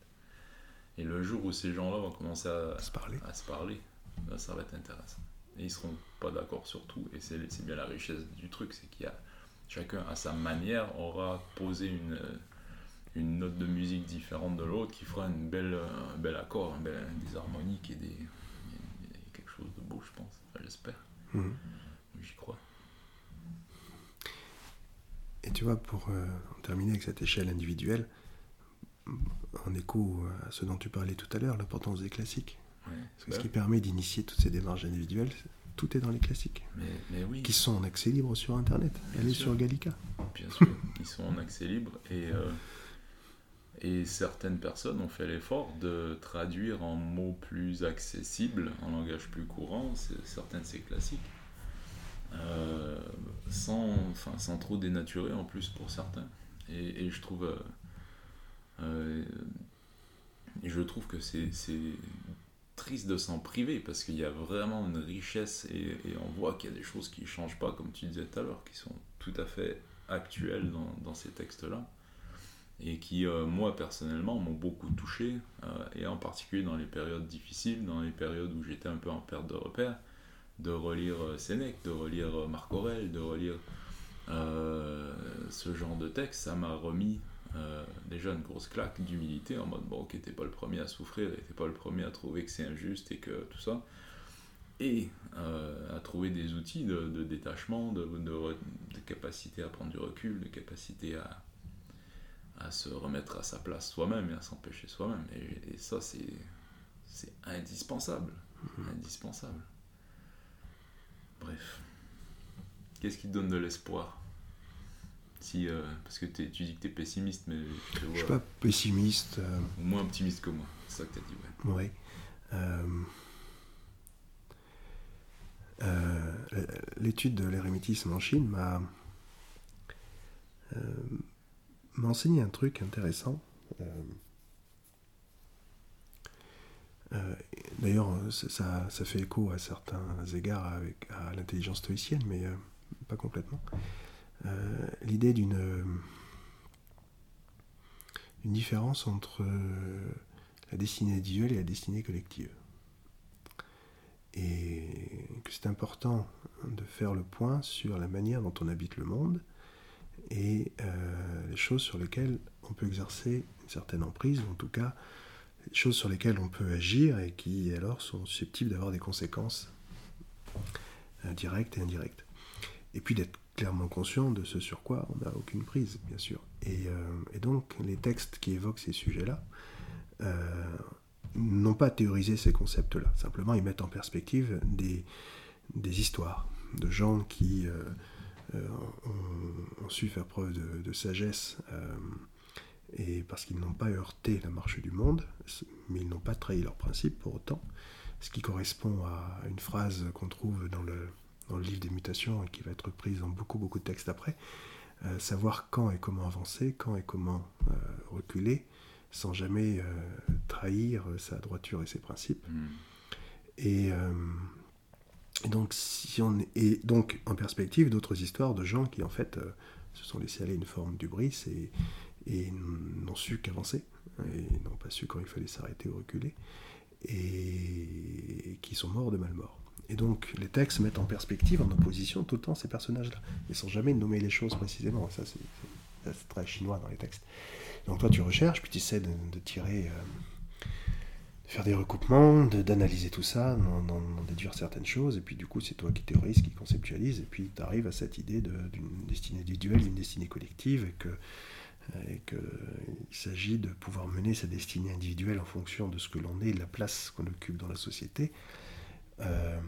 Et le jour où ces gens-là vont commencer à, À se parler. à se parler, là, ça va être intéressant. Et ils seront pas d'accord sur tout, et c'est c'est bien la richesse du truc, c'est qu'il y a chacun à sa manière aura posé une, une note de musique différente de l'autre qui fera une belle, un bel accord, un bel, des harmoniques et des, et quelque chose de beau, je pense. Enfin, J'espère. Mhm. J'y crois. Et tu vois, pour euh, terminer avec cette échelle individuelle, en écho à ce dont tu parlais tout à l'heure, l'importance des classiques. ce qui permet d'initier toutes ces démarches individuelles, tout est dans les classiques. Mais, oui. Qui sont en accès libre sur Internet. Elle est sur Gallica. Bien sûr, ils sont en accès libre. Et, euh, et certaines personnes ont fait l'effort de traduire en mots plus accessibles, en langage plus courant, certains de ces classiques. Euh, sans, enfin, sans trop dénaturer en plus pour certains. Et, je trouve... Euh, je trouve que c'est triste de s'en priver parce qu'il y a vraiment une richesse et, on voit qu'il y a des choses qui ne changent pas, comme tu disais tout à l'heure, qui sont tout à fait actuelles dans, ces textes-là et qui, euh, moi personnellement, m'ont beaucoup touché, euh, et en particulier dans les périodes difficiles, dans les périodes où j'étais un peu en perte de repère, de relire euh, Sénèque, de relire Marc Aurèle, de relire ce genre de texte, ça m'a remis déjà une grosse claque d'humilité en mode bon, ok, t'es pas le premier à souffrir, t'es pas le premier à trouver que c'est injuste et que tout ça, et à trouver des outils de, détachement, de, capacité à prendre du recul, de capacité à, à se remettre à sa place soi-même et à s'empêcher soi-même. Et, ça, c'est indispensable. Mhm. Indispensable. Bref. Qu'est-ce qui te donne de l'espoir? Si, euh, parce que tu dis que tu es pessimiste, mais je ne suis pas pessimiste. Euh, moins optimiste que moi, c'est ça que tu as dit. Ouais. Euh, l'étude de l'érémitisme en Chine m'a enseigné un truc intéressant. D'ailleurs, ça, ça, fait écho à certains égards avec, à l'intelligence stoïcienne, mais pas complètement. Euh, l'idée d'une euh, une différence entre euh, la destinée individuelle et la destinée collective. Et que c'est important de faire le point sur la manière dont on habite le monde et les choses sur lesquelles on peut exercer une certaine emprise, ou en tout cas les choses sur lesquelles on peut agir et qui alors sont susceptibles d'avoir des conséquences directes et indirectes. Et puis d'être clairement conscient de ce sur quoi on n'a aucune prise, bien sûr. Et, euh, donc, les textes qui évoquent ces sujets-là euh, n'ont pas théorisé ces concepts-là. Simplement, ils mettent en perspective des, des histoires de gens qui euh, ont, su faire preuve de, sagesse et parce qu'ils n'ont pas heurté la marche du monde, mais ils n'ont pas trahi leurs principes pour autant, ce qui correspond à une phrase qu'on trouve dans le, dans le livre des mutations et qui va être reprise dans beaucoup, beaucoup de textes après, euh, savoir quand et comment avancer, quand et comment euh, reculer, sans jamais euh, trahir sa droiture et ses principes. Hmm. Et, donc, si on et donc, en perspective, d'autres histoires de gens qui, en fait, se sont laissés aller une forme d'ubris et, et n'ont su qu'avancer, et n'ont pas su quand il fallait s'arrêter ou reculer, et qui sont morts de mal mort. Et donc, les textes mettent en perspective, en opposition, tout le temps ces personnages-là, et sans jamais nommer les choses précisément. Ça, c'est très chinois dans les textes. Donc, toi, tu recherches, puis tu essaies de, tirer, euh, de faire des recoupements, d'analyser tout ça, d'en déduire certaines choses, et puis du coup, c'est toi qui théorise, qui conceptualise, et puis tu arrives à cette idée d'une destinée individuelle, d'une destinée collective, et que qu'il s'agit de pouvoir mener sa destinée individuelle en fonction de ce que l'on est, de la place qu'on occupe dans la société, euh,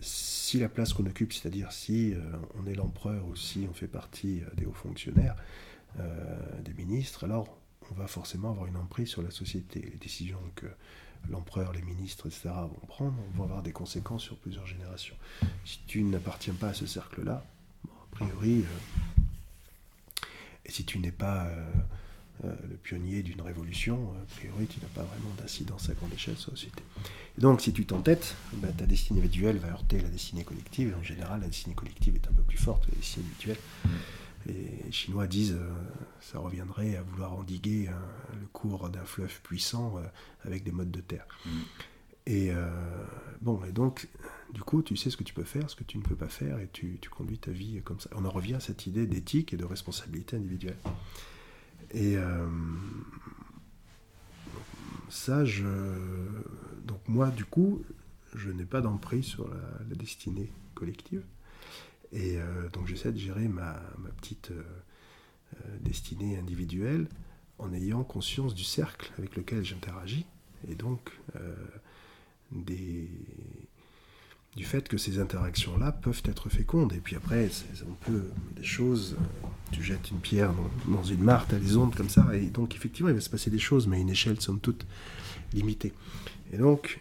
si la place qu'on occupe, c'est-à-dire si euh, on est l'empereur ou si on fait partie euh, des hauts fonctionnaires, des ministres, alors on va forcément avoir une emprise sur la société. Les décisions que l'empereur, les ministres, etc. vont prendre vont avoir des conséquences sur plusieurs générations. Si tu n'appartiens pas à ce cercle-là, a priori, et si tu n'es pas euh, le pionnier d'une révolution, a priori, tu n'as pas vraiment d'incidence à grande échelle sur la société. donc, si tu t'entêtes, bah, ta destinée individuelle va heurter la destinée collective. En général, la destinée collective est un peu plus forte que la destinée individuelle. Les Chinois disent euh, ça reviendrait à vouloir endiguer le cours d'un fleuve puissant euh, avec des modes de terre. Mm. Et bon, et donc, du coup, tu sais ce que tu peux faire, ce que tu ne peux pas faire, et tu, tu conduis ta vie comme ça. On en revient à cette idée d'éthique et de responsabilité individuelle. Et euh, ça, je, donc moi, du coup, je n'ai pas d'emprise sur la, destinée collective. Et euh, donc j'essaie de gérer ma, petite, euh, euh, destinée individuelle en ayant conscience du cercle avec lequel j'interagis et donc du fait que ces interactions-là peuvent être fécondes. Et puis après, c'est un peu des choses, tu jettes une pierre dans, une mare, tu les ondes comme ça, et donc effectivement, il va se passer des choses, mais à une échelle, somme toute, limitée. Et donc,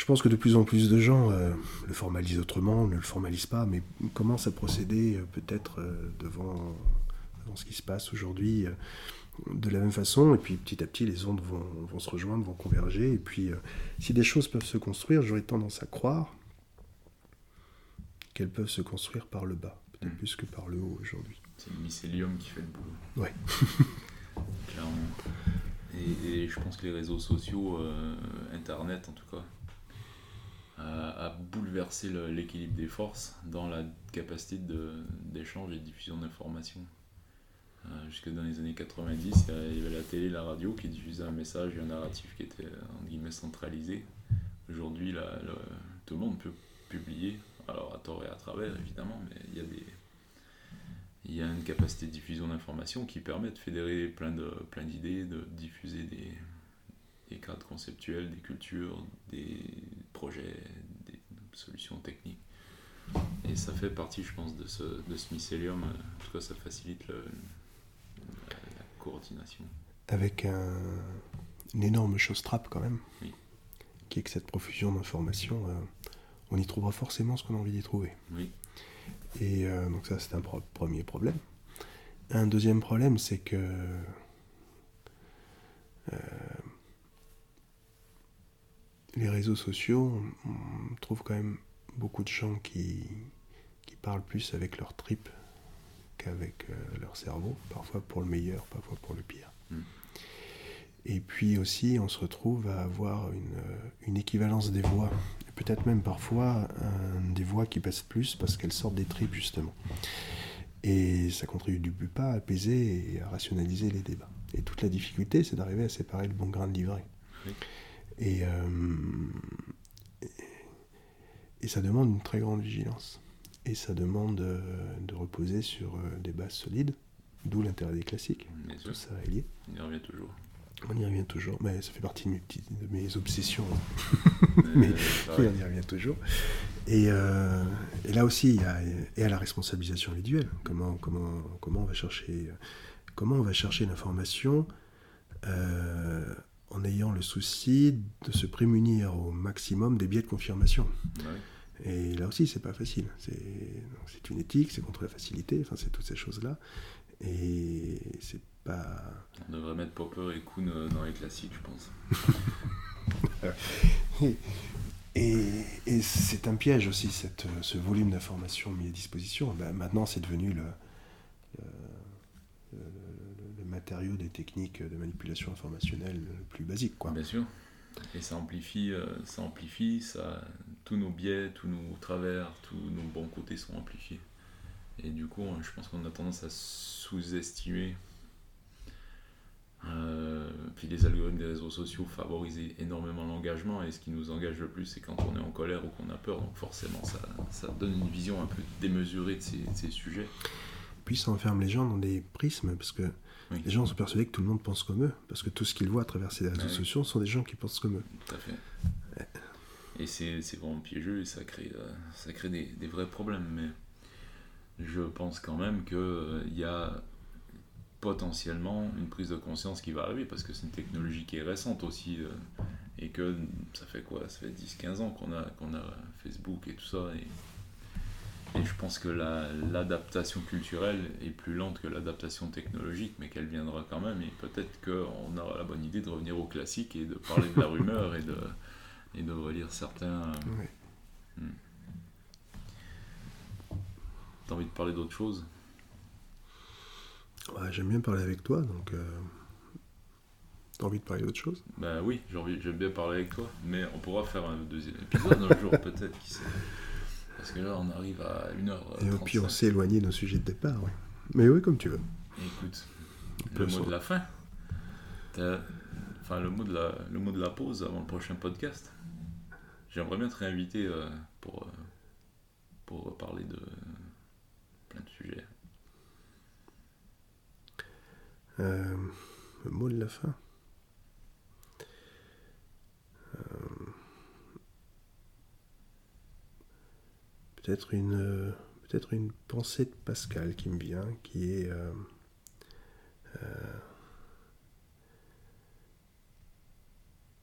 je pense que de plus en plus de gens euh, le formalisent autrement, ne le formalisent pas, mais commencent à procéder euh, peut-être euh, devant, devant, ce qui se passe aujourd'hui de la même façon, et puis petit à petit les ondes vont, vont se rejoindre, vont converger, et puis si des choses peuvent se construire, j'aurais tendance à croire qu'elles peuvent se construire par le bas, peut-être Mm. plus que par le haut aujourd'hui. C'est le mycélium qui fait le boulot. Ouais. Clairement. Et, et je pense que les réseaux sociaux, euh, Internet en tout cas, a bouleversé le- l'équilibre des forces dans la capacité d'échange et de diffusion d'informations. Euh, jusque dans les années 90, il y avait- la télé, la radio qui diffusaient un message et un narratif qui était entre guillemets centralisé. Aujourd'hui, tout le monde peut publier, alors à tort et à travers évidemment, mais il y a il y a une capacité de diffusion d'informations qui permet de fédérer plein de plein d'idées, de diffuser des, des cadres conceptuels, des cultures, des projets, des solutions techniques. Et ça fait partie, je pense, de ce, de ce mycélium. En tout cas, ça facilite le- la, la coordination. Avec un, une énorme chose trappe quand même, Oui. qui est que cette profusion d'informations, euh, on y trouvera forcément ce qu'on a envie d'y trouver. Oui, Et euh, donc ça, c'est un pro- premier problème. Un deuxième problème, c'est que euh, les réseaux sociaux, on, trouve quand même beaucoup de gens qui, qui parlent plus avec leur trip qu'avec euh, leur cerveau, parfois pour le meilleur, parfois pour le pire. Mm. Et puis aussi, on se retrouve à avoir une, euh, une équivalence des voix, peut-être même parfois un- des voix qui passent plus parce qu'elles sortent des tripes justement. Et ça contribue pas à apaiser et à rationaliser les débats. Et toute la difficulté, c'est d'arriver à séparer le bon grain de l'ivraie. Oui. Et, euh, et- et ça demande une très grande vigilance. Et ça demande euh, de reposer sur euh, des bases solides, d'où l'intérêt des classiques. bien sûr, Tout ça est lié. il y revient toujours. On y revient toujours, mais ça fait partie de mes, petits- de mes obsessions. Mais, Mais- on y revient toujours. Et, euh, et là aussi, il y a, et à la responsabilisation individuelle. Comment, comment, comment on va chercher, comment on va chercher l'information euh, en ayant le souci de se prémunir au maximum des biais de confirmation. Ouais. Et là aussi, c'est pas facile. C'est une éthique, c'est contre la facilité. Enfin, c'est toutes ces choses-là. Et c'est pas. On devrait mettre Popper et Kuhn euh, dans les classiques, je pense. Et, et c'est un piège aussi, cette, ce volume d'informations mis à disposition. Ben, maintenant, c'est devenu le, le, le- le matériau des techniques de manipulation informationnelle le plus basique. Quoi. Bien sûr. Et ça amplifie, euh, ça amplifie, ça, tous nos biais, tous nos travers, tous nos bons côtés sont amplifiés. Et du coup, je pense qu'on a tendance à sous-estimer. Euh, puis les algorithmes des réseaux sociaux favorisent énormément l'engagement et ce qui nous engage le plus c'est quand on est en colère ou qu'on a peur donc forcément ça, ça donne une vision un peu démesurée de ces, de ces sujets. Puis ça enferme les gens dans des prismes, parce que Oui. les gens sont persuadés que tout le monde pense comme eux, parce que tout ce qu'ils voient à travers ces réseaux Ouais. sociaux sont des gens qui pensent comme eux. Tout à fait. Et c'est vraiment piégeux et ça crée, euh, ça crée des, des vrais problèmes. Mais je pense quand même qu'il y a potentiellement une prise de conscience qui va arriver parce que c'est une technologie qui est récente aussi euh, et que ça fait quoi? Ça fait 10-15 ans qu'on a, qu'on a Facebook et tout ça. Et, et je pense que la- l'adaptation culturelle est plus lente que l'adaptation technologique, mais qu'elle viendra quand même. Et peut-être qu'on aura la bonne idée de revenir au classique et de parler de la rumeur et de, et de relire certains. euh, Ouais. T'as envie de parler d'autre chose? Ouais, J'aime bien parler avec toi, donc. euh, T'as envie de parler d'autre chose? Bah oui, j'aime bien parler avec toi, mais on pourra faire un deuxième épisode un jour peut-être, qui sait. Parce que là on arrive à 1h35. Et puis on s'est éloigné de nos sujets de départ, ouais. Mais oui, comme tu veux. Écoute, le mot de la fin. Enfin, le mot, de la... le mot de la pause avant le prochain podcast. J'aimerais bien te réinviter euh, pour, euh, pour parler de plein de sujets. Euh, le mot de la fin. Peut-être une, peut-être une pensée de Pascal qui me vient, qui est euh,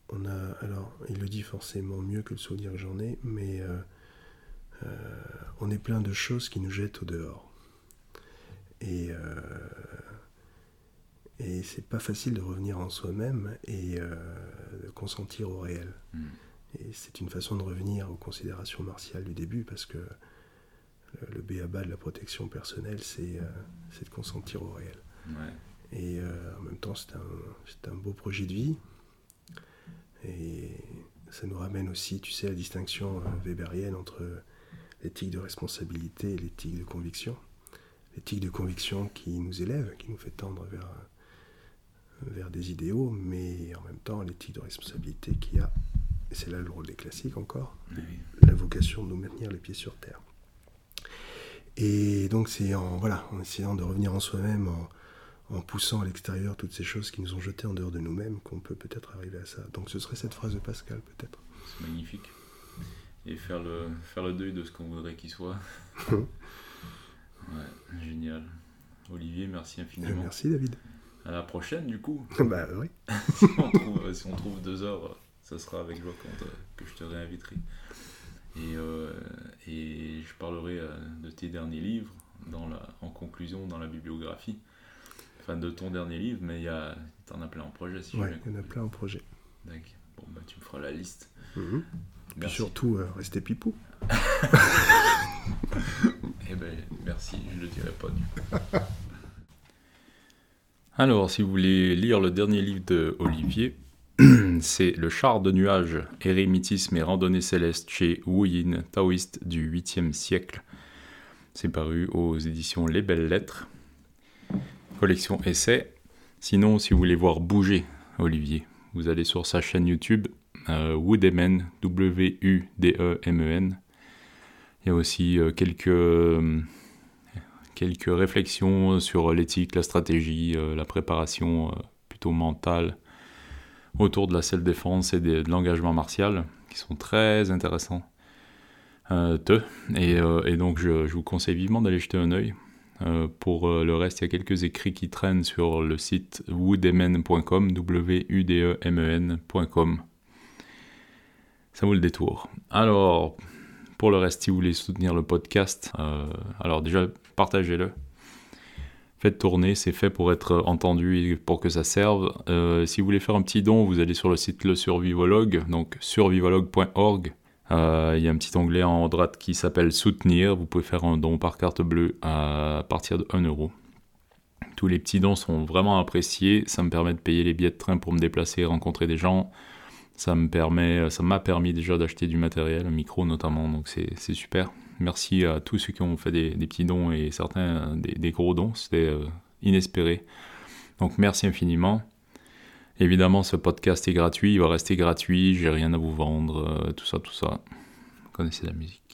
on a, alors, il le dit forcément mieux que le souvenir que j'en ai, mais on est plein de choses qui nous jettent au dehors. Et et c'est pas facile de revenir en soi-même et euh, de consentir au réel. Hmm. C'est une façon de revenir aux considérations martiales du début parce que le, béaba de la protection personnelle, c'est euh, de consentir au réel. Et euh, en même temps, c'est un, un, beau projet de vie. Et ça nous ramène aussi, tu sais, à la distinction weberienne entre l'éthique de responsabilité et l'éthique de conviction. L'éthique de conviction qui nous élève, qui nous fait tendre vers vers des idéaux, mais en même temps l'éthique de responsabilité qui a, et c'est là le rôle des classiques encore, la vocation de nous maintenir les pieds sur terre. Et donc c'est en, voilà, en essayant de revenir en soi-même, en, poussant à l'extérieur toutes ces choses qui nous ont jetés en dehors de nous-mêmes, qu'on peut peut-être arriver à ça. Donc ce serait cette phrase de Pascal peut-être. C'est magnifique. Et faire le, faire le deuil de ce qu'on voudrait qu'il soit. ouais, génial. Olivier, merci infiniment. Merci David à la prochaine, du coup. bah oui. si, on trouve, deux heures, ça sera avec joie que je te réinviterai. Et, euh, et je parlerai euh, de tes derniers livres dans la, en conclusion dans la bibliographie. Enfin, de ton dernier livre, mais il y en as plein en projet. Si ouais, il y en a plein en projet. D'accord. Bon, bah, tu me feras la liste. Mhm. Puis surtout, euh, restez pipou. eh ben, merci, je le dirai pas du coup. Alors, si vous voulez lire le dernier livre de Olivier, c'est Le char de nuages, érémitisme et randonnée céleste chez Yin, taoïste du 8e siècle. C'est paru aux éditions Les Belles Lettres. Collection essai. Sinon, si vous voulez voir bouger Olivier, vous allez sur sa chaîne YouTube euh, Woodemen, W-U-D-E-M-E-N. Il y a aussi euh, quelques. Euh, quelques réflexions sur l'éthique, la stratégie, euh, la préparation plutôt mentale autour de la self-défense et de, l'engagement martial, qui sont très intéressants. Euh, et, donc je, vous conseille vivement d'aller jeter un œil. pour le reste, il y a quelques écrits qui traînent sur le site woodemen.com, W-U-D-E-M-E-N.com. Ça vaut le détour. Alors, pour le reste, si vous voulez soutenir le podcast, alors déjà, partagez-le. Faites tourner, c'est fait pour être entendu et pour que ça serve. Euh, si vous voulez faire un petit don, vous allez sur le site Le Survivologue, donc survivologue.org. Euh, il y a un petit onglet en droite qui s'appelle Soutenir. Vous pouvez faire un don par carte bleue à partir de 1 euro. Tous les petits dons sont vraiment appréciés. Ça me permet de payer les billets de train pour me déplacer et rencontrer des gens. Ça ça m'a permis déjà d'acheter du matériel, un micro notamment, donc c'est super. Merci à tous ceux qui ont fait des, petits dons et certains des, gros dons. C'était euh, inespéré. Donc merci infiniment. Évidemment, ce podcast est gratuit, il va rester gratuit, j'ai rien à vous vendre, euh, tout ça, tout ça. Vous connaissez la musique.